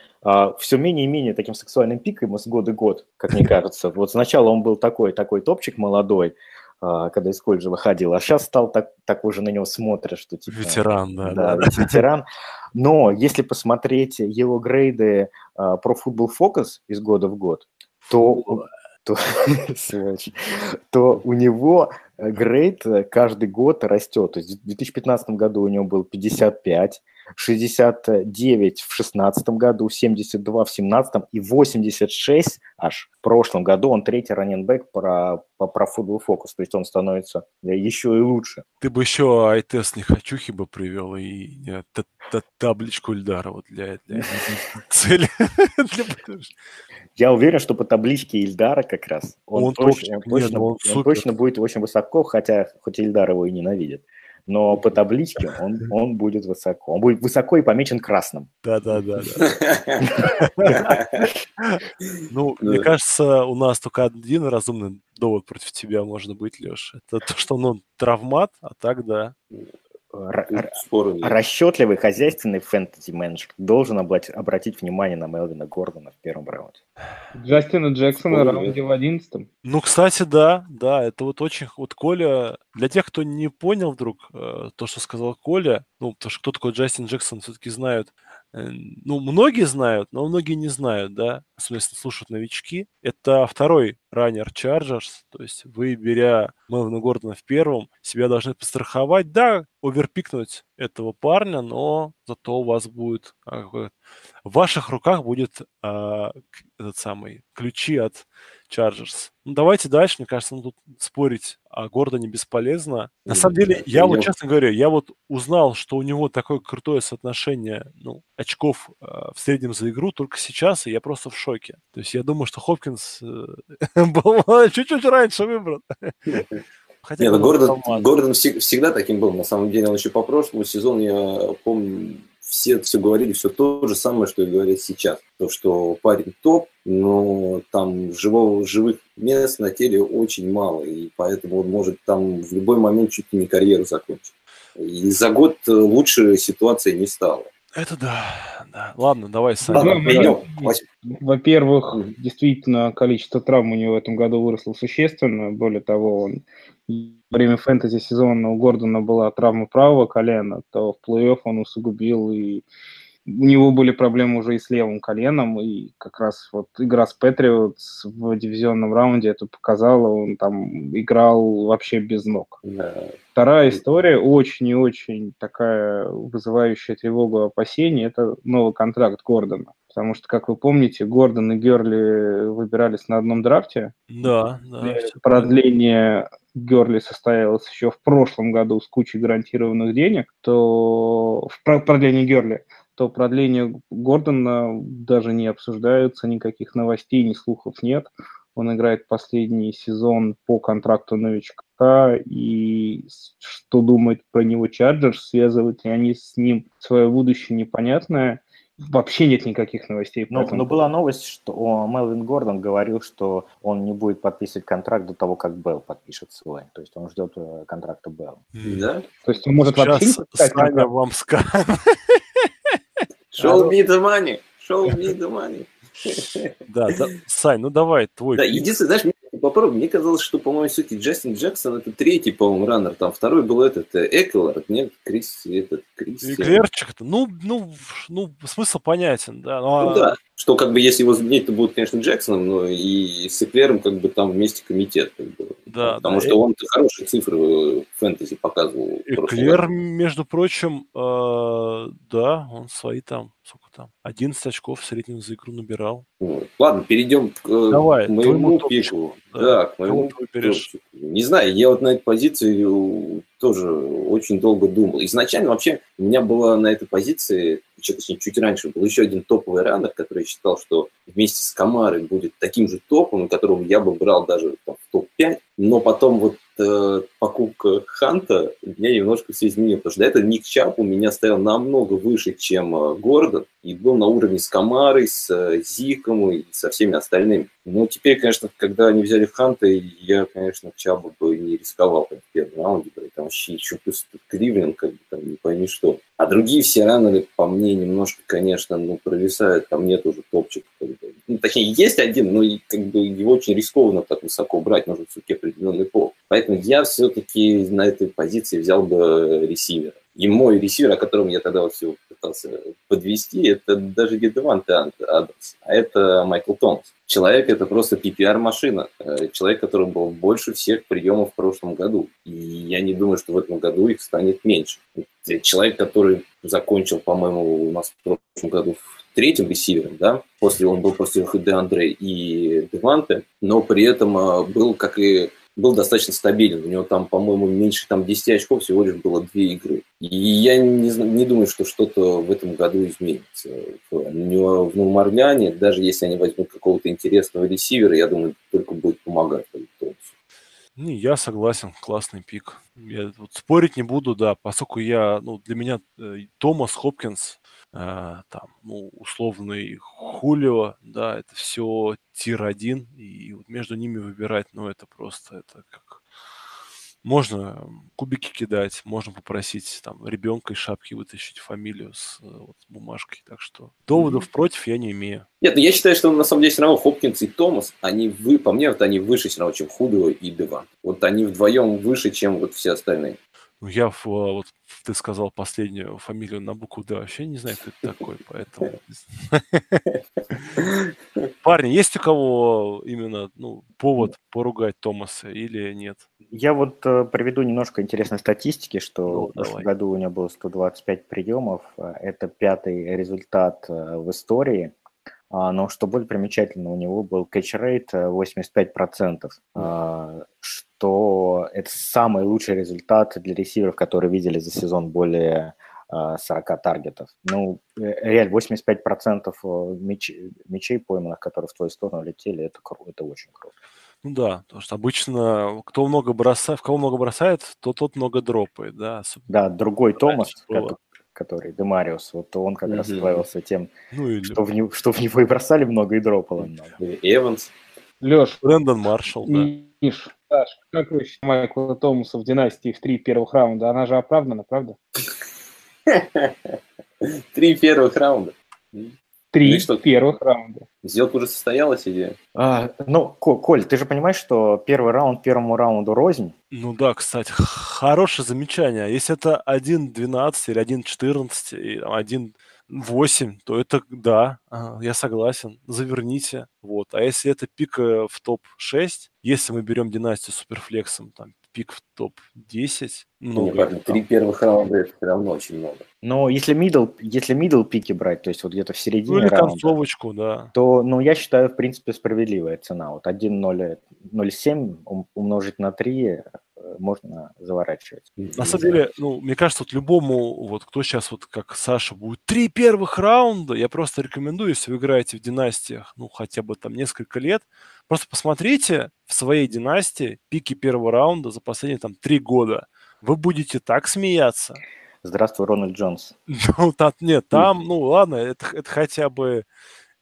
все менее и менее таким сексуальным пиком с года в год, как мне кажется. Вот сначала он был такой, такой топчик молодой, а, когда из колледжа выходил, а сейчас стал так, так уже на него смотришь, что типа... Ветеран, да. Да, да. ветеран. Но если посмотреть его грейды а, про Football Focus из года в год, то, то, <laughs> сволочь, то у него э, грейд э, каждый год растет. То есть в 2015 году у него был 55, 69 в 2016 году, 72 в 2017 и 86 аж в прошлом году. Он третий раненбэк про, по, про Football Focus. То есть он становится э, еще и лучше. Ты бы еще айтест не хочухи бы привел и э, т- т- табличку Ильдара вот для, для <laughs> цели. <laughs> Я уверен, что по табличке Ильдара как раз он, точно, он точно будет очень высоко, хотя хоть Ильдар его и ненавидит. Но по табличке он, он будет высоко. Он будет высоко и помечен красным. Да-да-да. <laughs> Ну, мне кажется, у нас только один разумный довод против тебя может быть, Леш. Это то, что он травмат, а так да. Расчетливый хозяйственный фэнтези-менеджер должен обратить внимание на Мелвина Гордона в первом раунде. Джастина Джексона в раунде в одиннадцатом. Ну, кстати, да, да, это вот очень... Вот Коля, для тех, кто не понял вдруг э, то, что сказал Коля, ну, потому что кто такой Джастин Джексон, все-таки знают, ну, многие знают, но многие не знают, да, особенно если слушают новички. Это второй раннер Chargers, то есть вы, беря Мелвина Гордона в первом, себя должны постраховать, да, оверпикнуть этого парня, но зато у вас будет, в ваших руках будет а, этот самый ключи от Chargers. Ну, давайте дальше. Мне кажется, ну, тут спорить о Гордоне бесполезно. На самом деле, я вот, честно говоря, я вот узнал, что у него такое крутое соотношение ну, очков э, в среднем за игру только сейчас, и я просто в шоке. То есть я думаю, что Хопкинс э, <laughs> был чуть-чуть раньше выбран. Хотя Нет, ну, Гордон, Гордон всегда таким был. На самом деле, он еще по прошлому сезону, я помню, все все говорили все то же самое, что и говорят сейчас. То, что парень топ, но там живого, живых мест на теле очень мало, и поэтому он может там в любой момент чуть ли не карьеру закончить. И за год лучше ситуация не стала. Это да, да. Ладно, давай сами. Ну, во-первых, действительно, количество травм у него в этом году выросло существенно. Более того, он во время фэнтези сезона у Гордона была травма правого колена, то в плей-офф он усугубил и у него были проблемы уже и с левым коленом, и как раз вот игра с Патриотс в дивизионном раунде это показала, он там играл вообще без ног. Да. Вторая история, очень и очень такая вызывающая тревогу опасений, это новый контракт Гордона. Потому что, как вы помните, Гордон и Герли выбирались на одном драфте. Да, да. Продление Герли состоялось еще в прошлом году с кучей гарантированных денег, то в продлении Герли то продление Гордона даже не обсуждаются, никаких новостей, ни слухов нет. Он играет последний сезон по контракту новичка, и что думает про него Чарджерс, связывают ли они с ним свое будущее непонятное. Вообще нет никаких новостей. Но, но была новость, что Мелвин Гордон говорил, что он не будет подписывать контракт до того, как Белл подпишет свой. То есть он ждет э, контракта Белл. Да? То есть он может Сейчас вообще не Саня вам скажет. Show me the money. Show me the money. <laughs> Да, да, Сань, ну давай, твой. Да, единственное, знаешь, попробуй. Мне казалось, что, по-моему, все-таки Джастин Джексон это третий, по-моему, раннер. Там второй был этот э, Экелард, нет, Крис, этот, Крис. Эклерчик, ну, ну, ну, смысл понятен, да. Ну, ну а... да, что как бы если его заменить, то будет, конечно, Джексоном, но и с Эклером как бы там вместе комитет. Как бы. Да, Потому да, что он хорошие цифры фэнтези показывал. Эклер, между прочим, э, да, он свои там, сколько там, 11 очков в среднем за игру набирал. Вот. Ладно, перейдем к э, Давай, моему пику. Да, да, к моему Не знаю, я вот на этой позиции тоже очень долго думал. Изначально вообще у меня была на этой позиции, точнее, чуть раньше, был еще один топовый раннер, который я считал, что вместе с Камарой будет таким же топом, которого я бы брал даже там, в топ-5. Но потом вот э, покупка Ханта меня немножко все изменила, потому что до этого Ник Чап у меня стоял намного выше, чем э, Гордон, и был на уровне с Камарой, с э, Зиком и со всеми остальными. Но теперь, конечно, когда они взяли Ханта, я, конечно, Чаба бы не рисковал в первом раунде, там вообще еще плюс Кривлин, как бы там не пойми что. А другие все раннеры, по мне, немножко, конечно, ну, провисают, там нет уже топчиков. Ну, точнее, есть один, но как бы его очень рискованно так высоко брать, нужен все-таки определенный пол. Поэтому я все-таки на этой позиции взял бы ресивера. И мой ресивер, о котором я тогда все пытался подвести, это даже не Деванте Адамс, а это Майкл Томас. Человек – это просто PPR-машина. Э, человек, который был больше всех приемов в прошлом году. И я не думаю, что в этом году их станет меньше. Человек, который закончил, по-моему, у нас в прошлом году третьим ресивером, да, после он был после Де Андре и Деванте, но при этом э, был, как и был достаточно стабилен. У него там, по-моему, меньше там 10 очков всего лишь было две игры. И я не, не думаю, что что-то в этом году изменится. У него в Новом Орлеане, даже если они возьмут какого-то интересного ресивера, я думаю, только будет помогать. Не, я согласен, классный пик. Я вот спорить не буду, да, поскольку я, ну, для меня э, Томас Хопкинс, э, там, ну, условный Хулио, да, это все tier-1, и вот между ними выбирать, ну, это просто, это как можно кубики кидать, можно попросить там ребенка из шапки вытащить фамилию с, э, вот, бумажкой. Так что доводов mm-hmm. против я не имею. Нет, ну я считаю, что на самом деле все равно Хопкинс и Томас, они вы, по мне, вот они выше все равно, чем Хулио и Дева. Вот они вдвоем выше, чем вот все остальные. Ну, я вот ты сказал последнюю фамилию на букву Д, вообще не знаю, кто это такой, поэтому... <laughs> Парни, есть у кого именно ну, повод поругать Томаса или нет? Я вот э, приведу немножко интересной статистики, что ну, в прошлом году у него было 125 приемов. Это пятый результат э, в истории. А, но что более примечательно, у него был кэч-рейт 85%, mm. Что это самый лучший результат для ресиверов, которые видели за сезон более 40 а, таргетов. Ну, э, реально, 85% меч, мячей пойманных, которые в твою сторону летели, это, это очень круто. Ну да, потому что обычно кто много бросает, в кого много бросает, то тот много дропает, да. Да, другой Томас, который Демариус, вот он как mm-hmm. раз славился тем, ну, или... что, в него, что в него и бросали много, и дропало много. Эванс. Леш. Брэндон Маршалл, да. Миш, Саш, как вы считаете Майкла Томаса в «Династии» в три первых раунда? Она же оправдана, правда? <laughs> Три первых раунда. Три ну, что, первых раунда. Сделка уже состоялась идея? А, ну, Коль, ты же понимаешь, что первый раунд первому раунду рознь? Ну да, кстати, хорошее замечание. А если это 1-12 или 1-14, 1 8, то это да, я согласен, заверните. Вот. А если это пик э, в топ-6, если мы берем династию с суперфлексом, там пик в топ-10, ну, ну три первых раунда это все равно очень много. Но если middle, если middle пики брать, то есть вот где-то в ну, середине ну, или раунда, концовочку, да. то, ну, я считаю, в принципе, справедливая цена. Вот 1,07 э, умножить на 3, можно заворачивать. На самом деле, ну, мне кажется, вот любому, вот кто сейчас, вот как Саша, будет три первых раунда, я просто рекомендую, если вы играете в династиях, ну, хотя бы там несколько лет, просто посмотрите в своей династии пики первого раунда за последние там три года. Вы будете так смеяться. Здравствуй, Рональд Джонс. <laughs> Ну, там, нет, там, ну, ладно, это, это хотя бы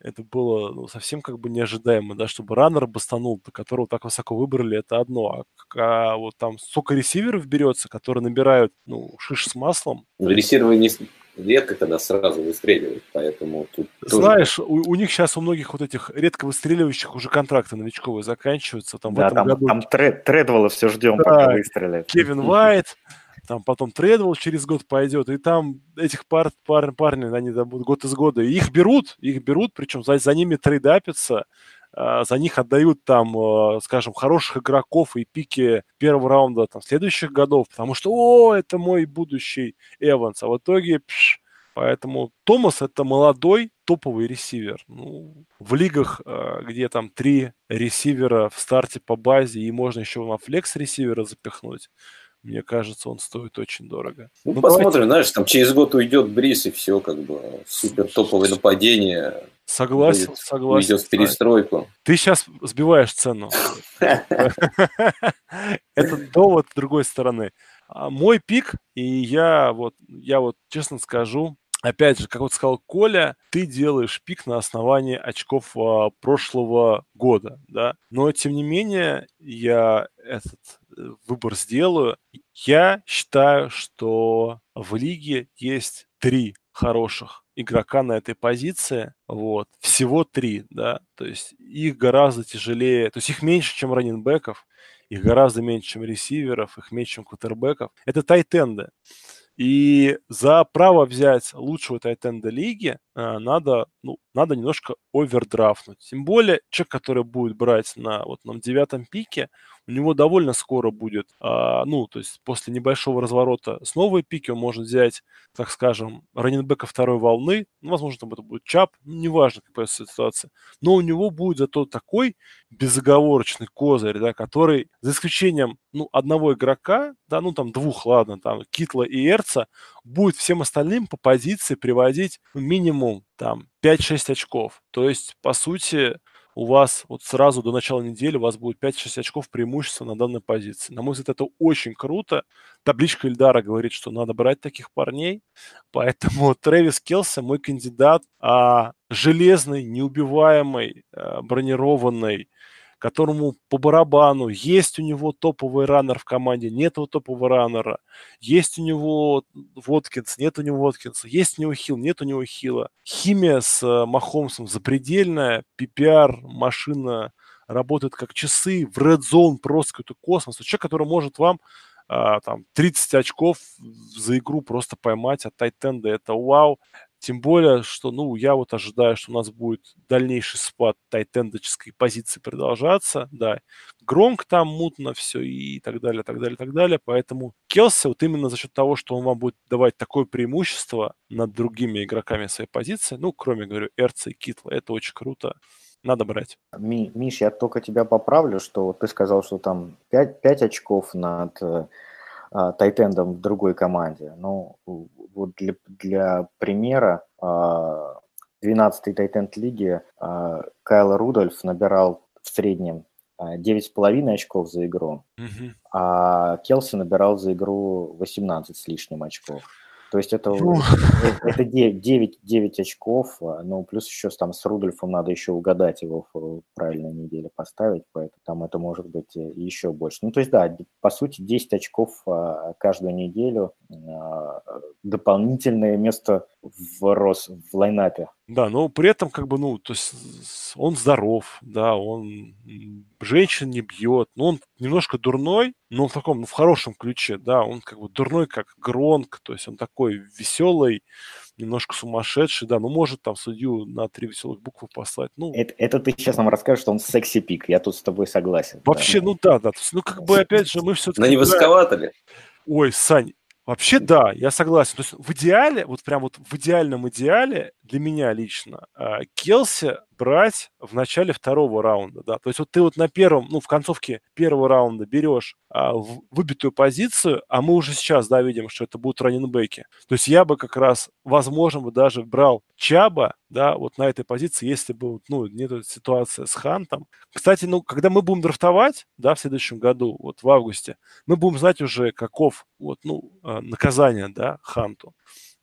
это было ну, совсем как бы неожидаемо, да, чтобы раннер бастанул, которого так высоко выбрали, это одно. А, а вот там столько ресиверов берется, которые набирают, ну, шиш с маслом. Ну, ресиверы не, редко когда сразу выстреливают, поэтому тут Знаешь, тоже... у, у них сейчас у многих вот этих редко выстреливающих уже контракты новичковые заканчиваются. Там да, в этом там, году... там тред, Тредвелла все ждем, да, пока выстрелит. Кевин Вайт, там потом трейдовал через год пойдет, и там этих пар, пар, парней, они будут год из года, и их берут, их берут, причем за, за ними трейдапятся, а, за них отдают там, а, скажем, хороших игроков и пики первого раунда там, следующих годов, потому что, о, это мой будущий Эванс, а в итоге, пш, поэтому Томас это молодой топовый ресивер. Ну, в лигах, а, где там три ресивера в старте по базе, и можно еще на флекс ресивера запихнуть, мне кажется, он стоит очень дорого. Ну, ну посмотрим, давайте... знаешь, там через год уйдет Брис, и все, как бы, супер топовое нападение. Согласен, будет, согласен. Уйдет в перестройку. Ты сейчас сбиваешь цену. <laughs> Это довод с другой стороны. А мой пик, и я вот, я вот честно скажу, опять же, как вот сказал Коля, ты делаешь пик на основании очков а, прошлого года, да. Но тем не менее, я этот выбор сделаю. Я считаю, что в лиге есть три хороших игрока на этой позиции, вот, всего три, да, то есть их гораздо тяжелее, то есть их меньше, чем раненбеков, их гораздо меньше, чем ресиверов, их меньше, чем кутербеков. Это тайтенды. И за право взять лучшего тайтенда лиги э, надо, ну, надо немножко овердрафнуть. Тем более, человек, который будет брать на, вот, на девятом пике, у него довольно скоро будет, а, ну, то есть после небольшого разворота с новой пики он может взять, так скажем, раненбека второй волны, ну, возможно, там это будет Чап, ну, неважно, какая ситуация, но у него будет зато такой безоговорочный козырь, да, который, за исключением, ну, одного игрока, да, ну, там двух, ладно, там, Китла и Эрца, будет всем остальным по позиции приводить минимум там 5-6 очков. То есть, по сути, у вас вот сразу до начала недели у вас будет 5-6 очков преимущества на данной позиции. На мой взгляд, это очень круто. Табличка Ильдара говорит, что надо брать таких парней. Поэтому <laughs> Трэвис Келси мой кандидат, а железный, неубиваемый, а, бронированный, которому по барабану, есть у него топовый раннер в команде, нет у топового раннера, есть у него Воткинс, нет у него Воткинса, есть у него Хилл, нет у него Хила. Химия с э, Махомсом запредельная, PPR, машина работает как часы, в Red Zone просто какой-то космос. Человек, который может вам а, там 30 очков за игру просто поймать от Тайтенда, это вау. Тем более, что, ну, я вот ожидаю, что у нас будет дальнейший спад тайтендоческой позиции продолжаться, да. Громко там мутно все и так далее, так далее, так далее. Поэтому Келси вот именно за счет того, что он вам будет давать такое преимущество над другими игроками своей позиции, ну, кроме, говорю, Эрца и Китла, это очень круто. Надо брать. Ми, Миш, я только тебя поправлю, что ты сказал, что там 5, 5 очков над э, тайтендом в другой команде. Ну, вот для, для примера, 12-й а, тайтенд лиги а, Кайл Рудольф набирал в среднем 9,5 очков за игру, угу. а Келси набирал за игру 18 с лишним очков. То есть это, ну. это 9, 9 очков, а, ну, плюс еще там с Рудольфом надо еще угадать его в правильной неделе поставить, поэтому там это может быть э, еще больше. Ну, то есть, да, по сути, 10 очков а, каждую неделю, а, дополнительное место в, рос, в лайнапе. Да, но при этом как бы, ну, то есть он здоров, да, он женщин не бьет, но он немножко дурной, но в таком, ну, в хорошем ключе, да, он как бы дурной, как Гронк, то есть он такой веселый, немножко сумасшедший, да, ну, может там судью на три веселых буквы послать, ну... Это, это ты сейчас нам расскажешь, что он секси-пик, я тут с тобой согласен. Вообще, да. ну да, да, то есть, ну, как бы, опять же, мы все-таки... Но не высоковато ли? Ой, Сань, Вообще, да, я согласен. То есть в идеале, вот прям вот в идеальном идеале для меня лично а, Келси брать в начале второго раунда, да. То есть вот ты вот на первом, ну, в концовке первого раунда берешь а, в выбитую позицию, а мы уже сейчас, да, видим, что это будут раненбеки. То есть я бы как раз, возможно, бы даже брал Чаба, да, вот на этой позиции, если бы, ну, нет ситуация с Хантом. Кстати, ну, когда мы будем драфтовать, да, в следующем году, вот в августе, мы будем знать уже, каков, вот, ну, а, наказание, да, Ханту.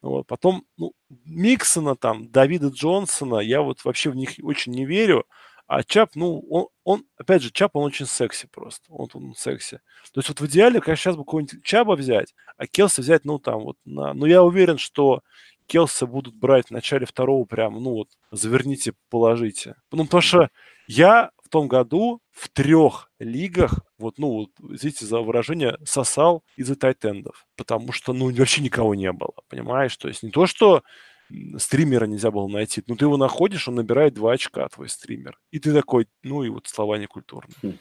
Вот. Потом, ну, Миксона там, Давида Джонсона, я вот вообще в них очень не верю. А Чап, ну, он, он, опять же, Чап, он очень секси просто. Он, он секси. То есть вот в идеале, конечно, сейчас бы какого-нибудь Чаба взять, а Келси взять, ну, там вот, на... но я уверен, что Келси будут брать в начале второго прям, ну, вот, заверните, положите. Ну, потому что я том году в трех лигах, вот, ну, вот, извините за выражение, сосал из-за тайтендов, потому что, ну, вообще никого не было, понимаешь? То есть не то, что стримера нельзя было найти. Ну, ты его находишь, он набирает 2 очка, твой стример. И ты такой, ну, и вот слова некультурные.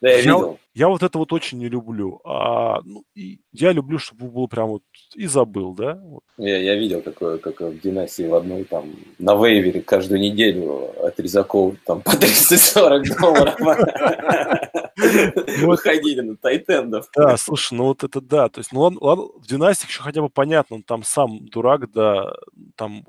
Да, я, видел. Я вот это вот очень не люблю. А, ну, и я люблю, чтобы был прям вот и забыл, да? Вот. Я, я видел такое, как в династии в одной там на вейвере каждую неделю от резаков там по 340 долларов выходили на тайтендов. Да, слушай, ну вот это да. То есть, ну он, он в династиях еще хотя бы понятно, он там сам дурак, да, там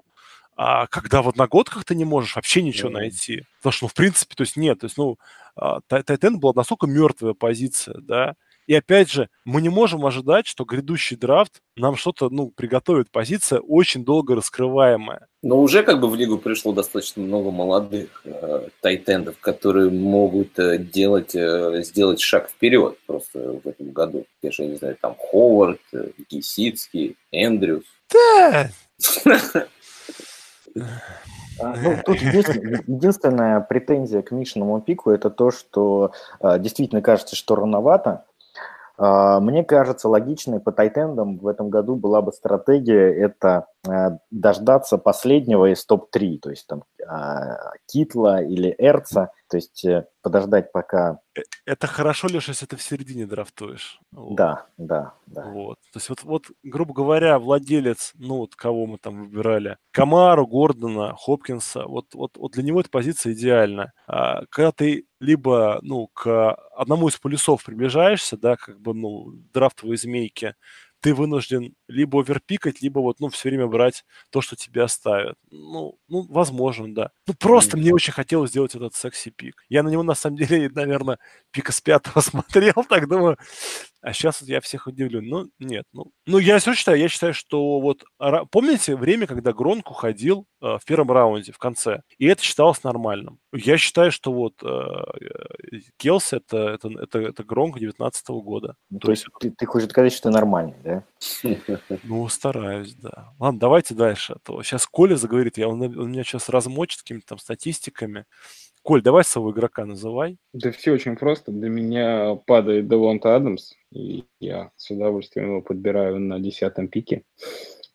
а когда год как ты не можешь вообще ничего mm-hmm. найти. Потому что, ну, в принципе, то есть нет, то есть, ну, а, Тайтен была настолько мертвая позиция, да, и опять же, мы не можем ожидать, что грядущий драфт нам что-то, ну, приготовит позиция очень долго раскрываемая. Но уже как бы в лигу пришло достаточно много молодых э, тайтендов, которые могут э, делать, э, сделать шаг вперед просто в этом году. Я же не знаю, там Ховард, э, Гисицкий, Эндрюс. Да! <laughs> Ну, тут единственная претензия к Мишиному пику это то, что э, действительно кажется, что рановато. Э, мне кажется, логичной по тайтендам в этом году была бы стратегия это дождаться последнего из топ-3, то есть там Китла или Эрца, то есть подождать пока Э, это хорошо, Леша, если ты в середине драфтуешь. Вот. Да, да, да. Вот. То есть вот, вот, грубо говоря, владелец, ну вот кого мы там выбирали, Камару, Гордона, Хопкинса, вот, вот, вот для него эта позиция идеальна. А, когда ты либо, ну, к одному из полюсов приближаешься, да, как бы, ну, драфтовой змейки, ты вынужден либо оверпикать, либо вот, ну, все время брать то, что тебе оставят. Ну, ну, возможно, да. Ну, просто мне очень хотелось сделать этот секси-пик. Я на него, на самом деле, <laughs> наверное, пика с пятого <laughs> смотрел, так думаю, а сейчас вот я всех удивлю. Ну, нет. Ну, ну я все считаю, я считаю, что вот... Помните время, когда Гронк уходил э, в первом раунде, в конце? И это считалось нормальным. Я считаю, что вот э, Келси это, это, это, это Гронк 19 года. Ну, то, то есть ты, ты хочешь сказать, что ты нормальный, да? Ну, стараюсь, да. Ладно, давайте дальше. А то сейчас Коля заговорит, я, он, он меня сейчас размочит какими-то там статистиками. Коль, давай своего игрока называй. Да все очень просто. Для меня падает Девонта Адамс, и я с удовольствием его подбираю на десятом пике.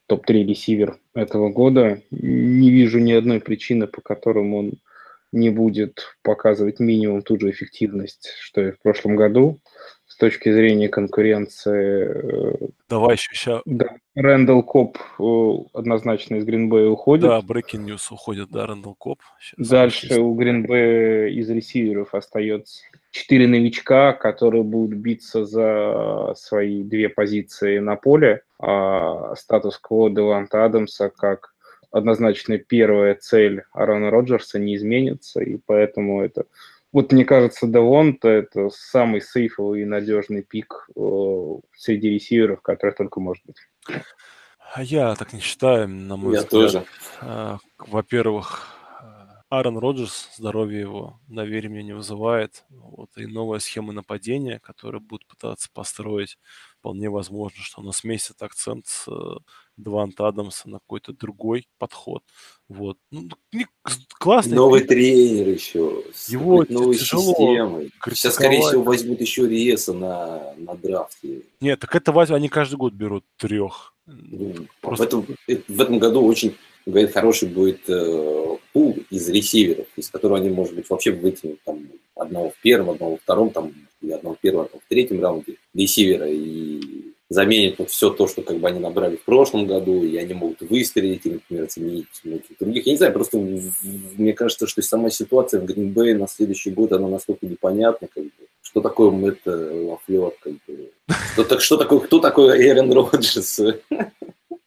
Топ-3 ресивер этого года. Не вижу ни одной причины, по которым он не будет показывать минимум ту же эффективность, что и в прошлом году точки зрения конкуренции. Э, Давай еще сейчас. Да, Рэндалл Коп э, однозначно из Гринбэя уходит. Да, Breaking News уходит, да, Рэндалл Коп. Сейчас Дальше у Гринбэя из ресиверов остается четыре новичка, которые будут биться за свои две позиции на поле. А статус-кво Деванта Адамса как однозначно первая цель Арона Роджерса не изменится, и поэтому это вот мне кажется, Девонта – это самый сейфовый и надежный пик э, среди ресиверов, который только может быть. А я так не считаю, на мой я взгляд. тоже. Э, во-первых, Аарон Роджерс, здоровье его, доверие мне не вызывает. Вот, и новая схема нападения, которую будут пытаться построить, вполне возможно, что она сместит акцент с Дванта Адамса на какой-то другой подход. Вот. Ну, классный. Новый тренер еще. Его новой тяжело системой. Сейчас, скорее всего, возьмут еще Риеса на, на драфте. Нет, так это возьмут, они каждый год берут трех. Ну, Просто... в, этом, в этом году очень, говорит, хороший будет э, пул из ресиверов, из которого они, может быть, вообще вытянут там одного в первом, одного во втором, там, или одного в первом, одного в третьем раунде ресивера. И заменит вот все то, что как бы они набрали в прошлом году, и они могут выстрелить, и, например, заменить многих других. Я не знаю, просто мне кажется, что сама ситуация в Гринбэе на следующий год, она настолько непонятна, как бы, что такое Мэтт Лафлер, как бы, что, так, что такое, кто такой Эрен Роджерс?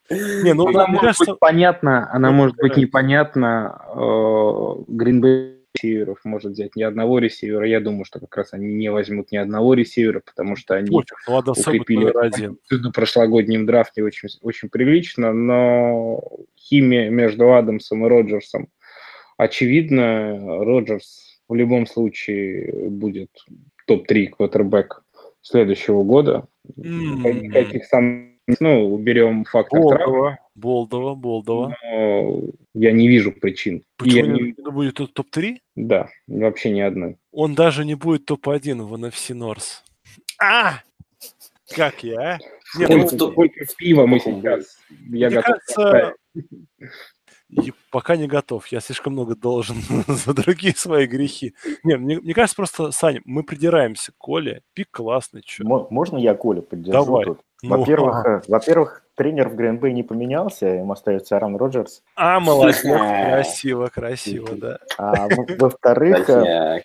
Не, ну, она может кажется... быть понятна, она может быть непонятна. Гринбей ресиверов может взять ни одного ресивера. Я думаю, что как раз они не возьмут ни одного ресивера, потому что они Пофиг, ну, укрепили один. на прошлогоднем драфте очень, очень прилично, но химия между Адамсом и Роджерсом очевидно. Роджерс в любом случае будет топ-3 квотербек следующего года. Mm-hmm. Никаких сомнений ну, уберем фактор Болдова, травмы. Болдова, Болдова. Но я не вижу причин. Почему я не... будет топ-3? Да, вообще ни одной. Он даже не будет топ-1 в NFC North. А! Как я, а? Нет, ну, сколько пива мы сейчас? Я Мне готов. Кажется, и пока не готов. Я слишком много должен <laughs> за другие свои грехи. Не, мне, мне кажется, просто, Саня, мы придираемся к Коле. Пик классный. Чё. Можно я Коле поддержу Давай. тут? Ну, во-первых, ага. во-первых, тренер в Гринбэй не поменялся, им остается Аран Роджерс. А, молодец, красиво, <laughs> красиво, да. А, во-вторых, э,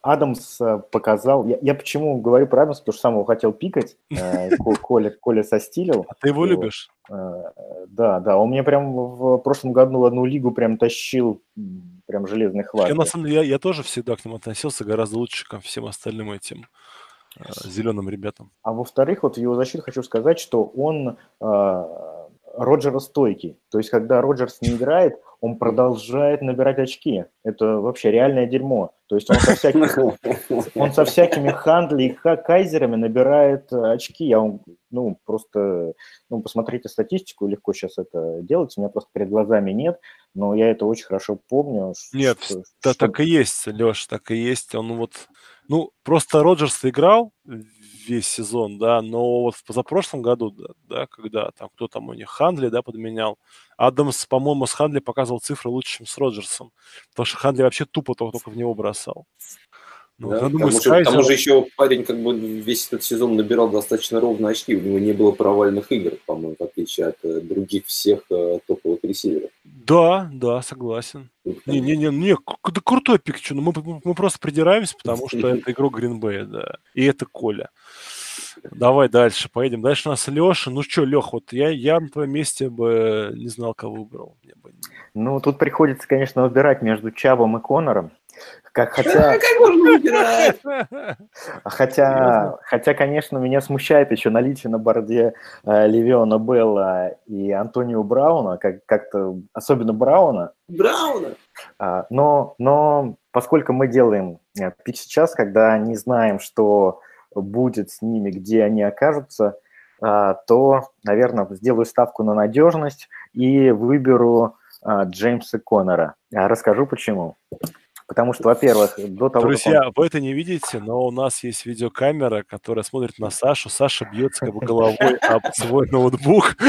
Адамс э, показал... Я, я почему говорю про Адамс, потому что сам его хотел пикать, э, <laughs> Коля, Коля состилил. А ты его любишь? Да, да, он мне прям в прошлом году в одну лигу прям тащил прям железный хват. Я, на самом деле, я, я тоже всегда к нему относился гораздо лучше, чем всем остальным этим Э, зеленым ребятам. А во-вторых, вот в его защиту хочу сказать, что он э, Роджера стойкий. То есть, когда Роджерс не играет, он продолжает набирать очки. Это вообще реальное дерьмо. То есть он со всякими, он со всякими Хандли и Кайзерами набирает очки. Я он, ну, просто, ну, посмотрите статистику, легко сейчас это делать, у меня просто перед глазами нет, но я это очень хорошо помню. Нет, что, да, что... так и есть, Леш, так и есть. Он вот ну, просто Роджерс играл весь сезон, да, но вот в позапрошлом году, да, да, когда там кто там у них Хандли, да, подменял, Адамс, по-моему, с Хандли показывал цифры лучше, чем с Роджерсом, потому что Хандли вообще тупо только, только в него бросал. Ну, да, потому, Скайзер... тому же еще парень как бы весь этот сезон набирал достаточно ровно очки, у него не было провальных игр, по-моему, в отличие от э, других всех э, топовых ресиверов. Да, да, согласен. Не-не-не, не, да крутой пик, но мы, мы просто придираемся, потому что <laughs> это игрок Гринбея, да. И это Коля. Давай дальше, поедем. Дальше у нас Леша. Ну что, Лех, вот я, я на твоем месте бы не знал, кого выбрал. Бы... Ну, тут приходится, конечно, выбирать между Чабом и Конором. Как, хотя, Как можно выбирать? хотя, хотя, конечно, меня смущает еще наличие на борде э, Левиона Белла и Антонио Брауна, как, как-то, особенно Брауна. Брауна. А, Но, но поскольку мы делаем э, пик сейчас, когда не знаем, что будет с ними, где они окажутся, а, то, наверное, сделаю ставку на надежность и выберу а, Джеймса Коннора. А Расскажу почему. Потому что, во-первых, до того, Друзья, он... вы это не видите, но у нас есть видеокамера, которая смотрит на Сашу. Саша бьется как бы головой об свой ноутбук. <laughs>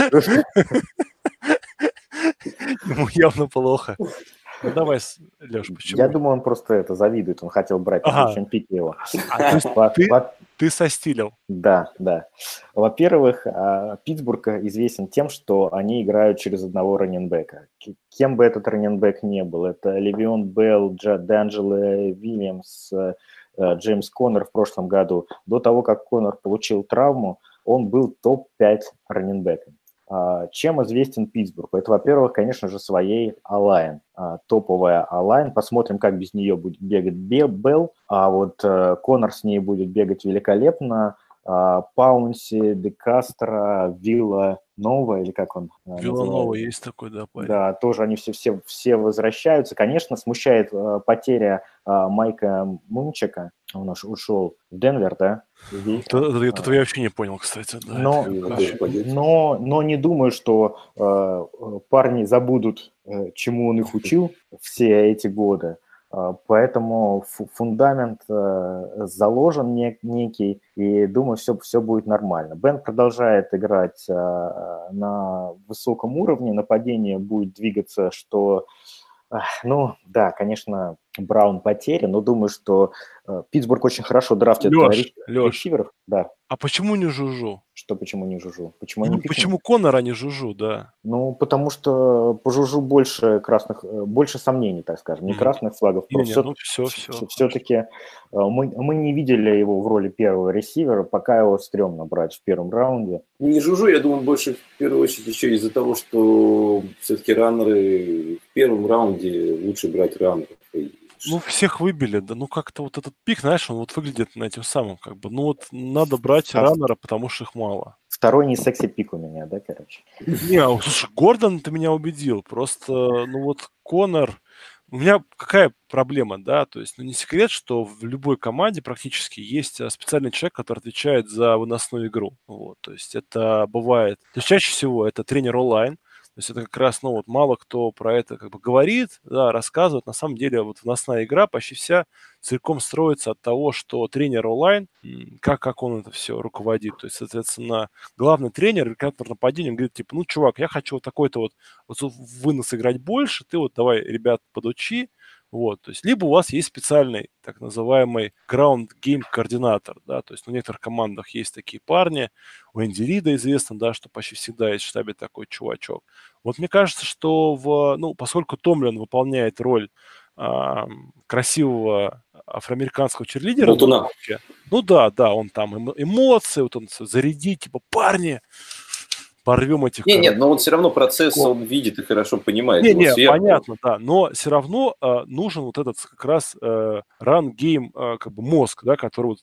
<laughs> Ему явно плохо. Ну давай, Леш, почему? Я думаю, он просто это завидует, он хотел брать Ага. следующем пике его. А, Во- ты, во- ты состилил. Да, да. Во-первых, а, Питтсбург известен тем, что они играют через одного раненбека. Кем бы этот раненбек не был, это Левион Белл, Д'Анджело Вильямс, э, э, Джеймс Коннор в прошлом году. До того, как Коннор получил травму, он был топ-5 раннинбеком. А, Чем известен Питтсбург? Это, во-первых, конечно же, своей O-line. Топовая O-line. Посмотрим, как без нее будет бегать Бе- Белл. А вот э, Коннер с ней будет бегать великолепно. А, Паунси, Де Кастро, Вилла Нова, или как он э, Вилланова есть такой, да, парень. Да, тоже они все, все, все возвращаются. Конечно, смущает э, потеря э, Майка Мунчика. Он уж ушел в Денвер, да? Ви- Это, это- это я вообще не понял, кстати. Да, Но- но, но не думаю, что э, э, парни забудут, э, чему он их учил все эти годы. Э, поэтому фу- фундамент э, заложен не- некий, и думаю, все, все будет нормально. Бен продолжает играть э, на высоком уровне, нападение будет двигаться, что... Ну, да, конечно, Браун потеря, но думаю, что э, Питтсбург очень хорошо драфтит э, ре- Лёш. ресиверов. Да, А почему не Жужу? что почему не Жужу? Почему Ну, пикнули? почему Конор, а не Жужу, да? Ну, потому что по Жужу больше красных, э, больше сомнений, так скажем, не красных флагов. Не, не, все, ну все, все. все-таки мы, мы не видели его в роли первого ресивера, пока его стрёмно брать в первом раунде. Не жужу, я думаю, больше в первую очередь еще из-за того, что все-таки раннеры в первом раунде лучше брать раннеров. Ну, всех выбили, да, ну как-то вот этот пик, знаешь, он вот выглядит на этим самым, как бы, ну вот надо брать А- раннера, потому что их мало. Второй не секси-пик у меня, да, короче. Не, а, слушай, Гордон ты меня убедил, просто, ну вот Конор, у меня какая проблема, да, то есть, ну не секрет, что в любой команде практически есть а, специальный человек, который отвечает за выносную игру, вот, то есть это бывает, то есть чаще всего это тренер онлайн, то есть это как раз, ну вот мало кто про это как бы говорит, да, рассказывает. На самом деле вот выносная игра почти вся целиком строится от того, что тренер онлайн, как, как он это все руководит. То есть, соответственно, главный тренер, координатор нападения, говорит, типа, ну, чувак, я хочу вот такой-то вот, вот вынос играть больше, ты вот давай, ребят, подучи, вот, то есть, либо у вас есть специальный так называемый ground game координатор, да, то есть на некоторых командах есть такие парни, у Энди Рида известно, да, что почти всегда есть в штабе такой чувачок. Вот мне кажется, что в, ну, поскольку Томлин выполняет роль а, красивого афроамериканского черлидера, рынке, ну да, да, он там эмо- эмоции, вот он зарядит, типа, парни, порвем этих... Не, короче, нет, но он все равно процесс он видит и хорошо понимает. не, его не, сверху. понятно, да, но все равно э, нужен вот этот как раз э, run-game э, как бы мозг, да, который вот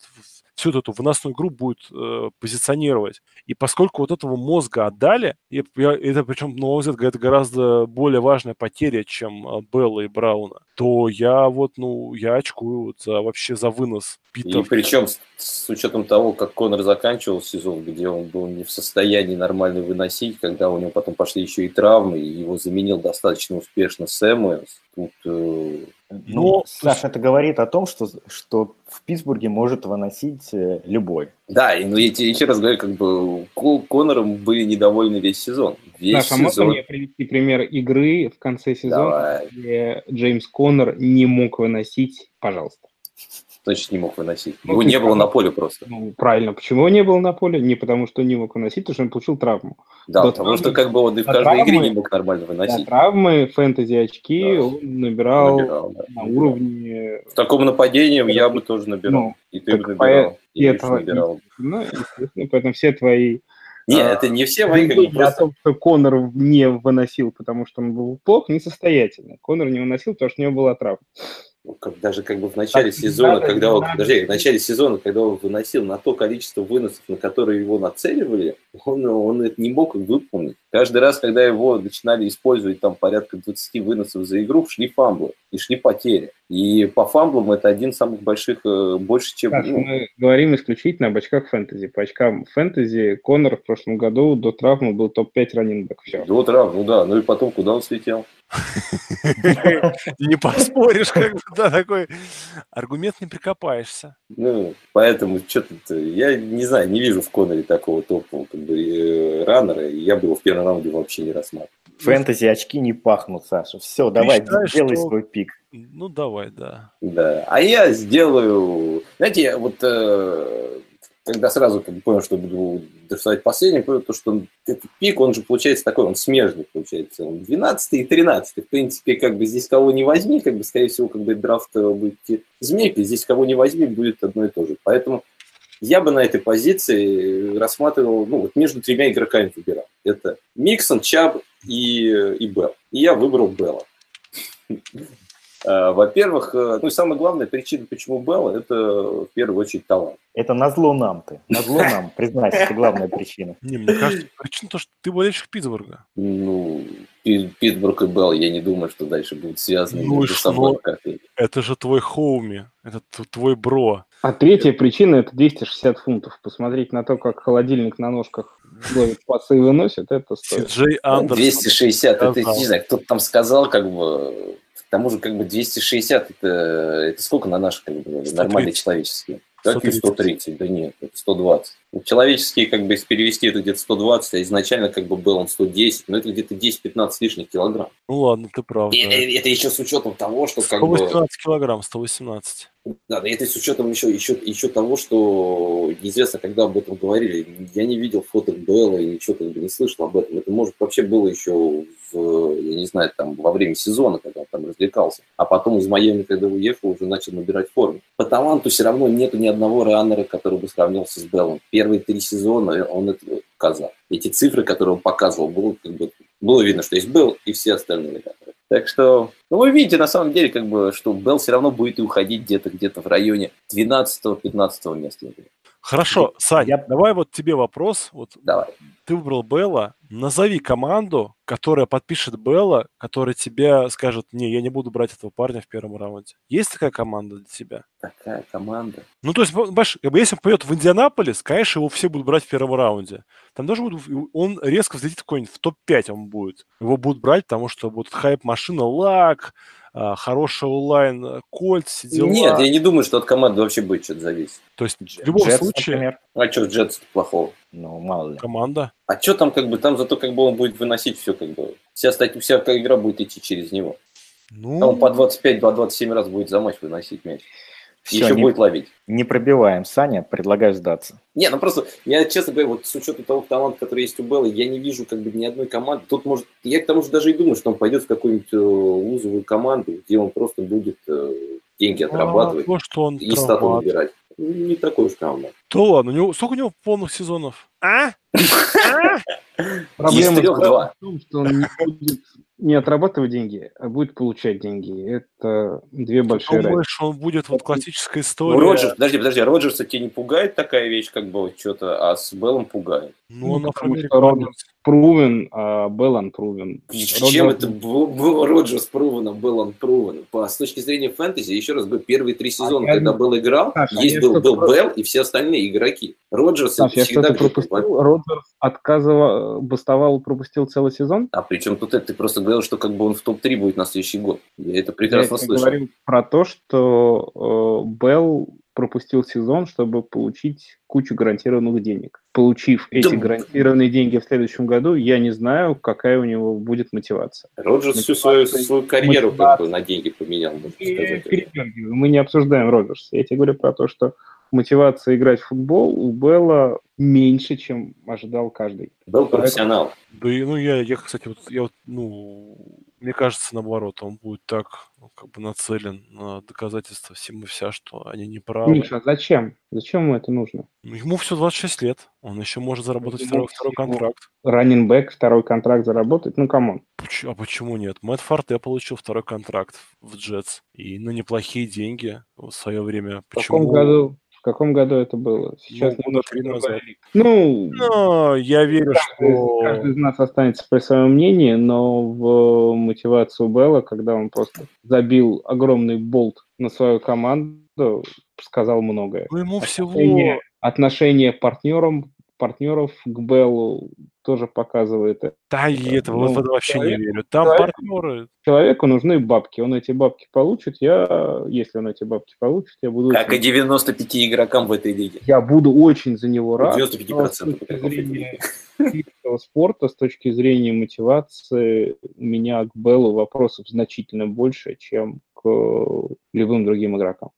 всю эту выносную игру будет э, позиционировать. И поскольку вот этого мозга отдали, и я- это причем, на мой взгляд, это гораздо более важная потеря, чем э, Белла и Брауна, то я вот, ну, я очкую вот за, вообще за вынос И питов. причем с, с учетом того, как Конор заканчивал сезон, где он был не в состоянии нормально выносить, когда у него потом пошли еще и травмы, и его заменил достаточно успешно Сэмуэлс, тут э, Ну, Ну, Саш, это говорит о том, что, что в Питтсбурге может выносить э, любой. Да, и ну, я тебе еще раз говорю, как бы Ко- Конором были недовольны весь сезон. Весь Саша, можно сезон. мне привести пример игры в конце сезона, Давай. где Джеймс Коннор не мог выносить, пожалуйста. Значит, не мог выносить. Ну, его не было на поле просто. Ну, правильно. Почему не было на поле? Не потому, что не мог выносить, потому что он получил травму. Да, до потому травмы, что как бы он и в каждой травмы, игре не мог нормально выносить. До травмы, фэнтези очки да. он набирал, набирал да. на уровне... В таком нападении я бы тоже набирал. Ну, и ты бы набирал. И этого, набирал. Ну, естественно, поэтому все твои нет, а, это не все мои как просто... о том, что Конор не выносил, потому что он был плох, несостоятельно. Конор не выносил, потому что у него была травма. Ну, как, даже как бы в начале так, сезона, когда он, подожди, в начале сезона, когда он выносил на то количество выносов, на которые его нацеливали, он, он это не мог выполнить. Каждый раз, когда его начинали использовать там порядка 20 выносов за игру, шли фамблы и шли потери. И по фамблам это один из самых больших, э, больше, чем... Так, ну, мы говорим исключительно об очках фэнтези. По очкам фэнтези Конор в прошлом году до травмы был топ-5 раннингбэк. Все. До травмы, ну да. Ну и потом куда он слетел? Не поспоришь, как бы, да, такой аргумент не прикопаешься. Ну, поэтому что-то, я не знаю, не вижу в Коноре такого топового как бы, э, раннера, я бы его в первом раунде вообще не рассматривал. Фэнтези очки не пахнут, Саша. Все, давай, делай свой пик. Ну, давай, да. Да, а я сделаю... Знаете, вот э, когда сразу как бы, понял, что буду рисовать последний, понял, то, что этот пик, он же получается такой, он смежный получается, он 12 и 13 В принципе, как бы здесь кого не возьми, как бы, скорее всего, как бы драфт будет змейкой, здесь кого не возьми, будет одно и то же. Поэтому я бы на этой позиции рассматривал, ну, вот между тремя игроками выбирал. Это Миксон, Чаб и, и Белл. И я выбрал Белла. Э, во-первых, э, ну и самая главная причина, почему Белл, это в первую очередь талант. Это назло нам ты. Назло нам, <laughs> признайся, это главная причина. Не, мне кажется, причина то, что ты болельщик Питтсбурга. Ну, Питтсбург и Белл, я не думаю, что дальше будут связаны ну между собой. Это же твой хоуми, это твой бро. А третья причина – это 260 фунтов. Посмотреть на то, как холодильник на ножках ловит пасы и выносит, это стоит. Джей Андерсон. 260, это, не знаю, кто-то там сказал, как бы, к тому же, как бы 260 это, это сколько на наши как бы, нормальные человеческие? Какие 130? Да нет, это 120. Человеческие, как бы, если перевести, это где-то 120, а изначально, как бы, был он 110, но это где-то 10-15 лишних килограмм. Ну ладно, ты прав. И, да. это еще с учетом того, что, как 118 бы... килограмм, 118. Да, это с учетом еще, еще, еще того, что неизвестно, когда об этом говорили. Я не видел фото Белла и ничего как бы не слышал об этом. Это, может, вообще было еще в, я не знаю, там, во время сезона, когда он там развлекался. А потом из Майами, когда уехал, уже начал набирать форму. По таланту все равно нету ни одного раннера, который бы сравнялся с Беллом. Первые три сезона он это показал. Эти цифры, которые он показывал, было, как бы, было видно, что есть Белл и все остальные ребята. Так что, ну, вы видите, на самом деле, как бы, что Белл все равно будет и уходить где-то где-то в районе 12-15 места. Хорошо, Сань, я... давай вот тебе вопрос. Вот давай. Ты выбрал Белла. Назови команду, которая подпишет Белла, которая тебе скажет, не, я не буду брать этого парня в первом раунде. Есть такая команда для тебя? Такая команда? Ну, то есть, понимаешь, если он пойдет в Индианаполис, конечно, его все будут брать в первом раунде. Там даже будет, он резко взлетит какой-нибудь в топ-5 он будет. Его будут брать, потому что будет хайп-машина, лак, хороший онлайн, Кольт, дела. Нет, я не думаю, что от команды вообще будет что-то зависеть. То есть в любом Джетс, случае... Например. А что, Джетс плохого? Ну, мало ли. Команда. А что там, как бы, там зато как бы он будет выносить все, как бы. Вся, стать, вся игра будет идти через него. Ну... Там по 25-27 раз будет за матч выносить мяч. Все, еще не, будет ловить. Не пробиваем. Саня, предлагаю сдаться. Не, ну просто, я честно говоря, вот с учетом того таланта, который есть у Белла, я не вижу как бы ни одной команды. Тут может, я к тому же даже и думаю, что он пойдет в какую-нибудь э, узовую команду, где он просто будет э, деньги отрабатывать а, то, что он и стату набирать. Не такой уж команда. Да ладно, у него, сколько у него полных сезонов? А? <laughs> Проблема в том, что он не будет не отрабатывать деньги, а будет получать деньги. Это две большие Думаешь, разницы. он будет вот классическая история? Ну, Роджерс, подожди, подожди, Роджерса тебе не пугает такая вещь, как бы вот что-то, а с Беллом пугает? Ну, он Роджерс proven, а Белл unproven. Чем Роджерс... это был Роджерс proven, а Белл unproven? По, с точки зрения фэнтези, еще раз говорю, первые три сезона, а когда Белл играл, Саша, есть был, был Белл и все остальные игроки. Роджерс Саша, я всегда... пропустил, Роджерс отказывал, бастовал, пропустил целый сезон? А причем тут это ты просто говорил, что как бы он в топ-3 будет на следующий год. Я это прекрасно я слышал. Я говорил про то, что э, Белл пропустил сезон, чтобы получить кучу гарантированных денег. Получив эти да. гарантированные деньги в следующем году, я не знаю, какая у него будет мотивация. Роджерс всю свою, свою карьеру как бы на деньги поменял, можно сказать. Мы не обсуждаем Роджерса. Я тебе говорю про то, что мотивация играть в футбол у Белла меньше, чем ожидал каждый. Был профессионал. Да, ну, я, я, кстати, вот, я вот, ну, мне кажется, наоборот, он будет так, ну, как бы нацелен на доказательство всем и вся, что они не правы. Миша, зачем? Зачем ему это нужно? Ну, ему все 26 лет, он еще может заработать второй, второй контракт. Раннинбэк, второй контракт заработать, ну, come on. А почему нет? Мэтт Форте получил второй контракт в Джетс, и на неплохие деньги в свое время. В каком году? В каком году это было? Сейчас ну, немножко три назад. Ну, но я верю, каждый, что... Каждый из нас останется при своем мнении, но в мотивацию Белла, когда он просто забил огромный болт на свою команду, сказал многое. Ну, ему отношение, всего... Отношение партнерам партнеров к Беллу тоже показывает. Да, и это ну, вот вообще человек, не верю. Там человек, партнеры. Человеку нужны бабки. Он эти бабки получит. Я, если он эти бабки получит, я буду... Как очень... и 95 игрокам в этой лиге. Я буду очень за него рад. 95% с точки зрения спорта, с точки зрения мотивации, у меня к Беллу вопросов значительно больше, чем к любым другим игрокам.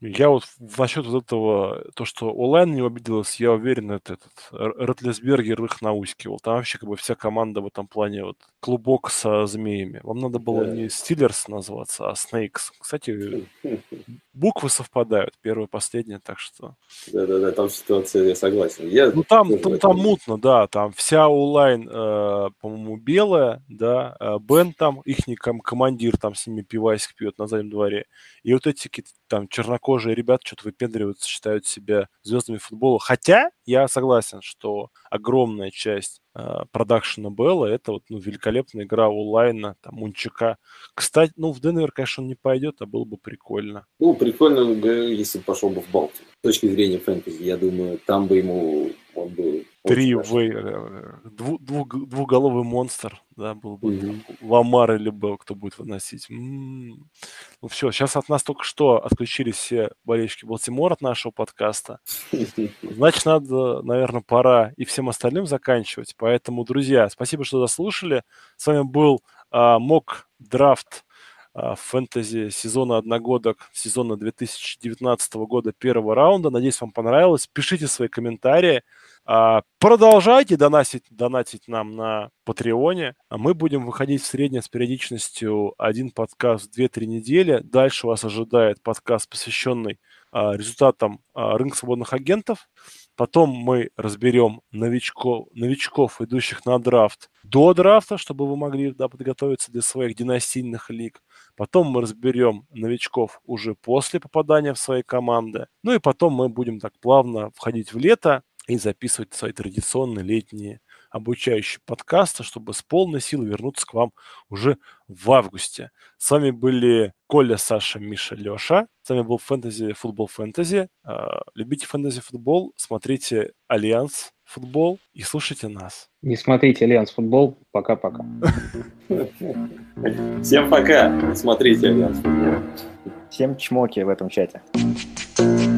Я вот насчет вот этого, то, что онлайн не обиделась, я уверен, это этот Ротлесбергер их наускивал. Там вообще как бы вся команда в этом плане вот клубок со змеями. Вам надо было да. не Стиллерс называться, а Снейкс. Кстати, буквы совпадают, первая и последняя, так что... Да-да-да, там ситуация, я согласен. Я ну там, там, там мутно, да, там вся онлайн, э, по-моему, белая, да, э, Бен там, их командир там с ними пивасик пьет на заднем дворе. И вот эти там чернокожие ребята что-то выпендриваются, считают себя звездами футбола. Хотя я согласен, что огромная часть э, продакшена Белла это вот ну, великолепная игра онлайна, там, Мунчака. Кстати, ну, в Денвер, конечно, он не пойдет, а было бы прикольно. Ну, прикольно, если пошел бы в Балтию. С точки зрения фэнтези, я думаю, там бы ему он был Три в э, двух, двух, двухголовый монстр, да, был бы mm-hmm. Ламар или Белл, кто будет выносить. М-м-м. Ну все, сейчас от нас только что отключились все болельщики Балтимора от нашего подкаста. Значит, надо, наверное, пора и всем остальным заканчивать. Поэтому, друзья, спасибо, что дослушали. С вами был а, Мок Драфт а, фэнтези сезона одногодок, сезона 2019 года первого раунда. Надеюсь, вам понравилось. Пишите свои комментарии. А, продолжайте донатить, донатить нам на Патреоне. Мы будем выходить в среднем с периодичностью один подкаст в 2-3 недели. Дальше вас ожидает подкаст, посвященный а, результатам а, рынка свободных агентов. Потом мы разберем новичков, новичков, идущих на драфт до драфта, чтобы вы могли да, подготовиться для своих династийных лиг. Потом мы разберем новичков уже после попадания в свои команды. Ну и потом мы будем так плавно входить в лето и записывать свои традиционные летние обучающие подкасты, чтобы с полной силы вернуться к вам уже в августе. С вами были Коля, Саша, Миша, Леша. С вами был Фэнтези, Футбол Фэнтези. А, любите фэнтези футбол, смотрите Альянс футбол и слушайте нас. Не смотрите Альянс футбол. Пока-пока. Всем пока. Смотрите Альянс футбол. Всем чмоки в этом чате. is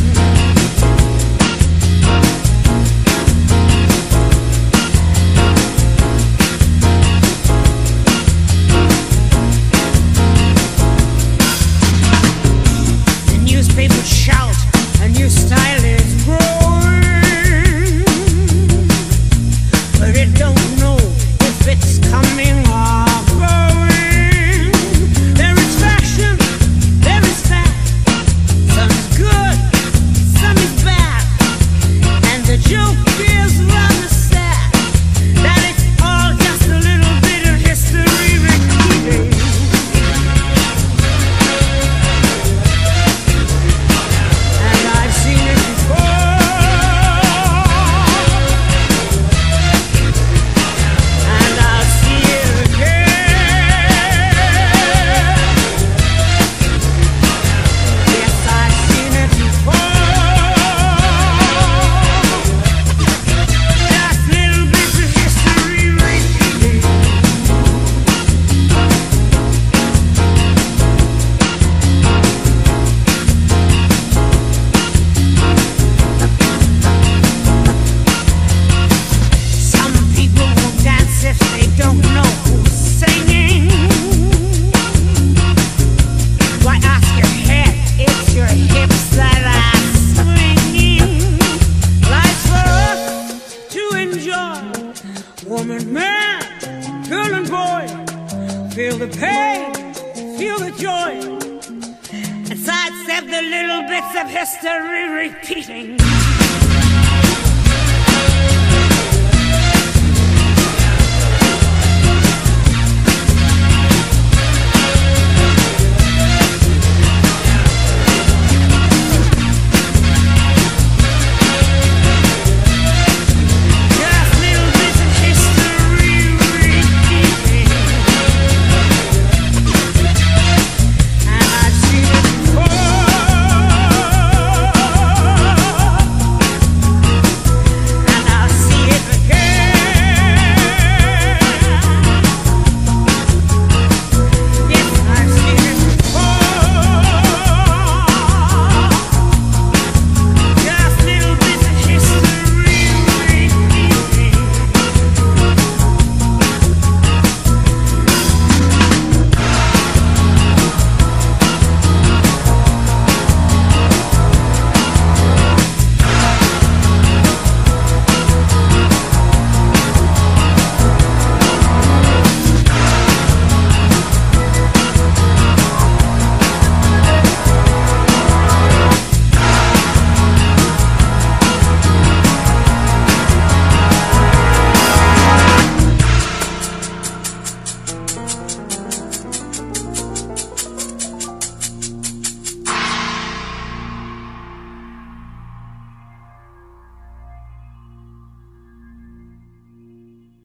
People shout, a new style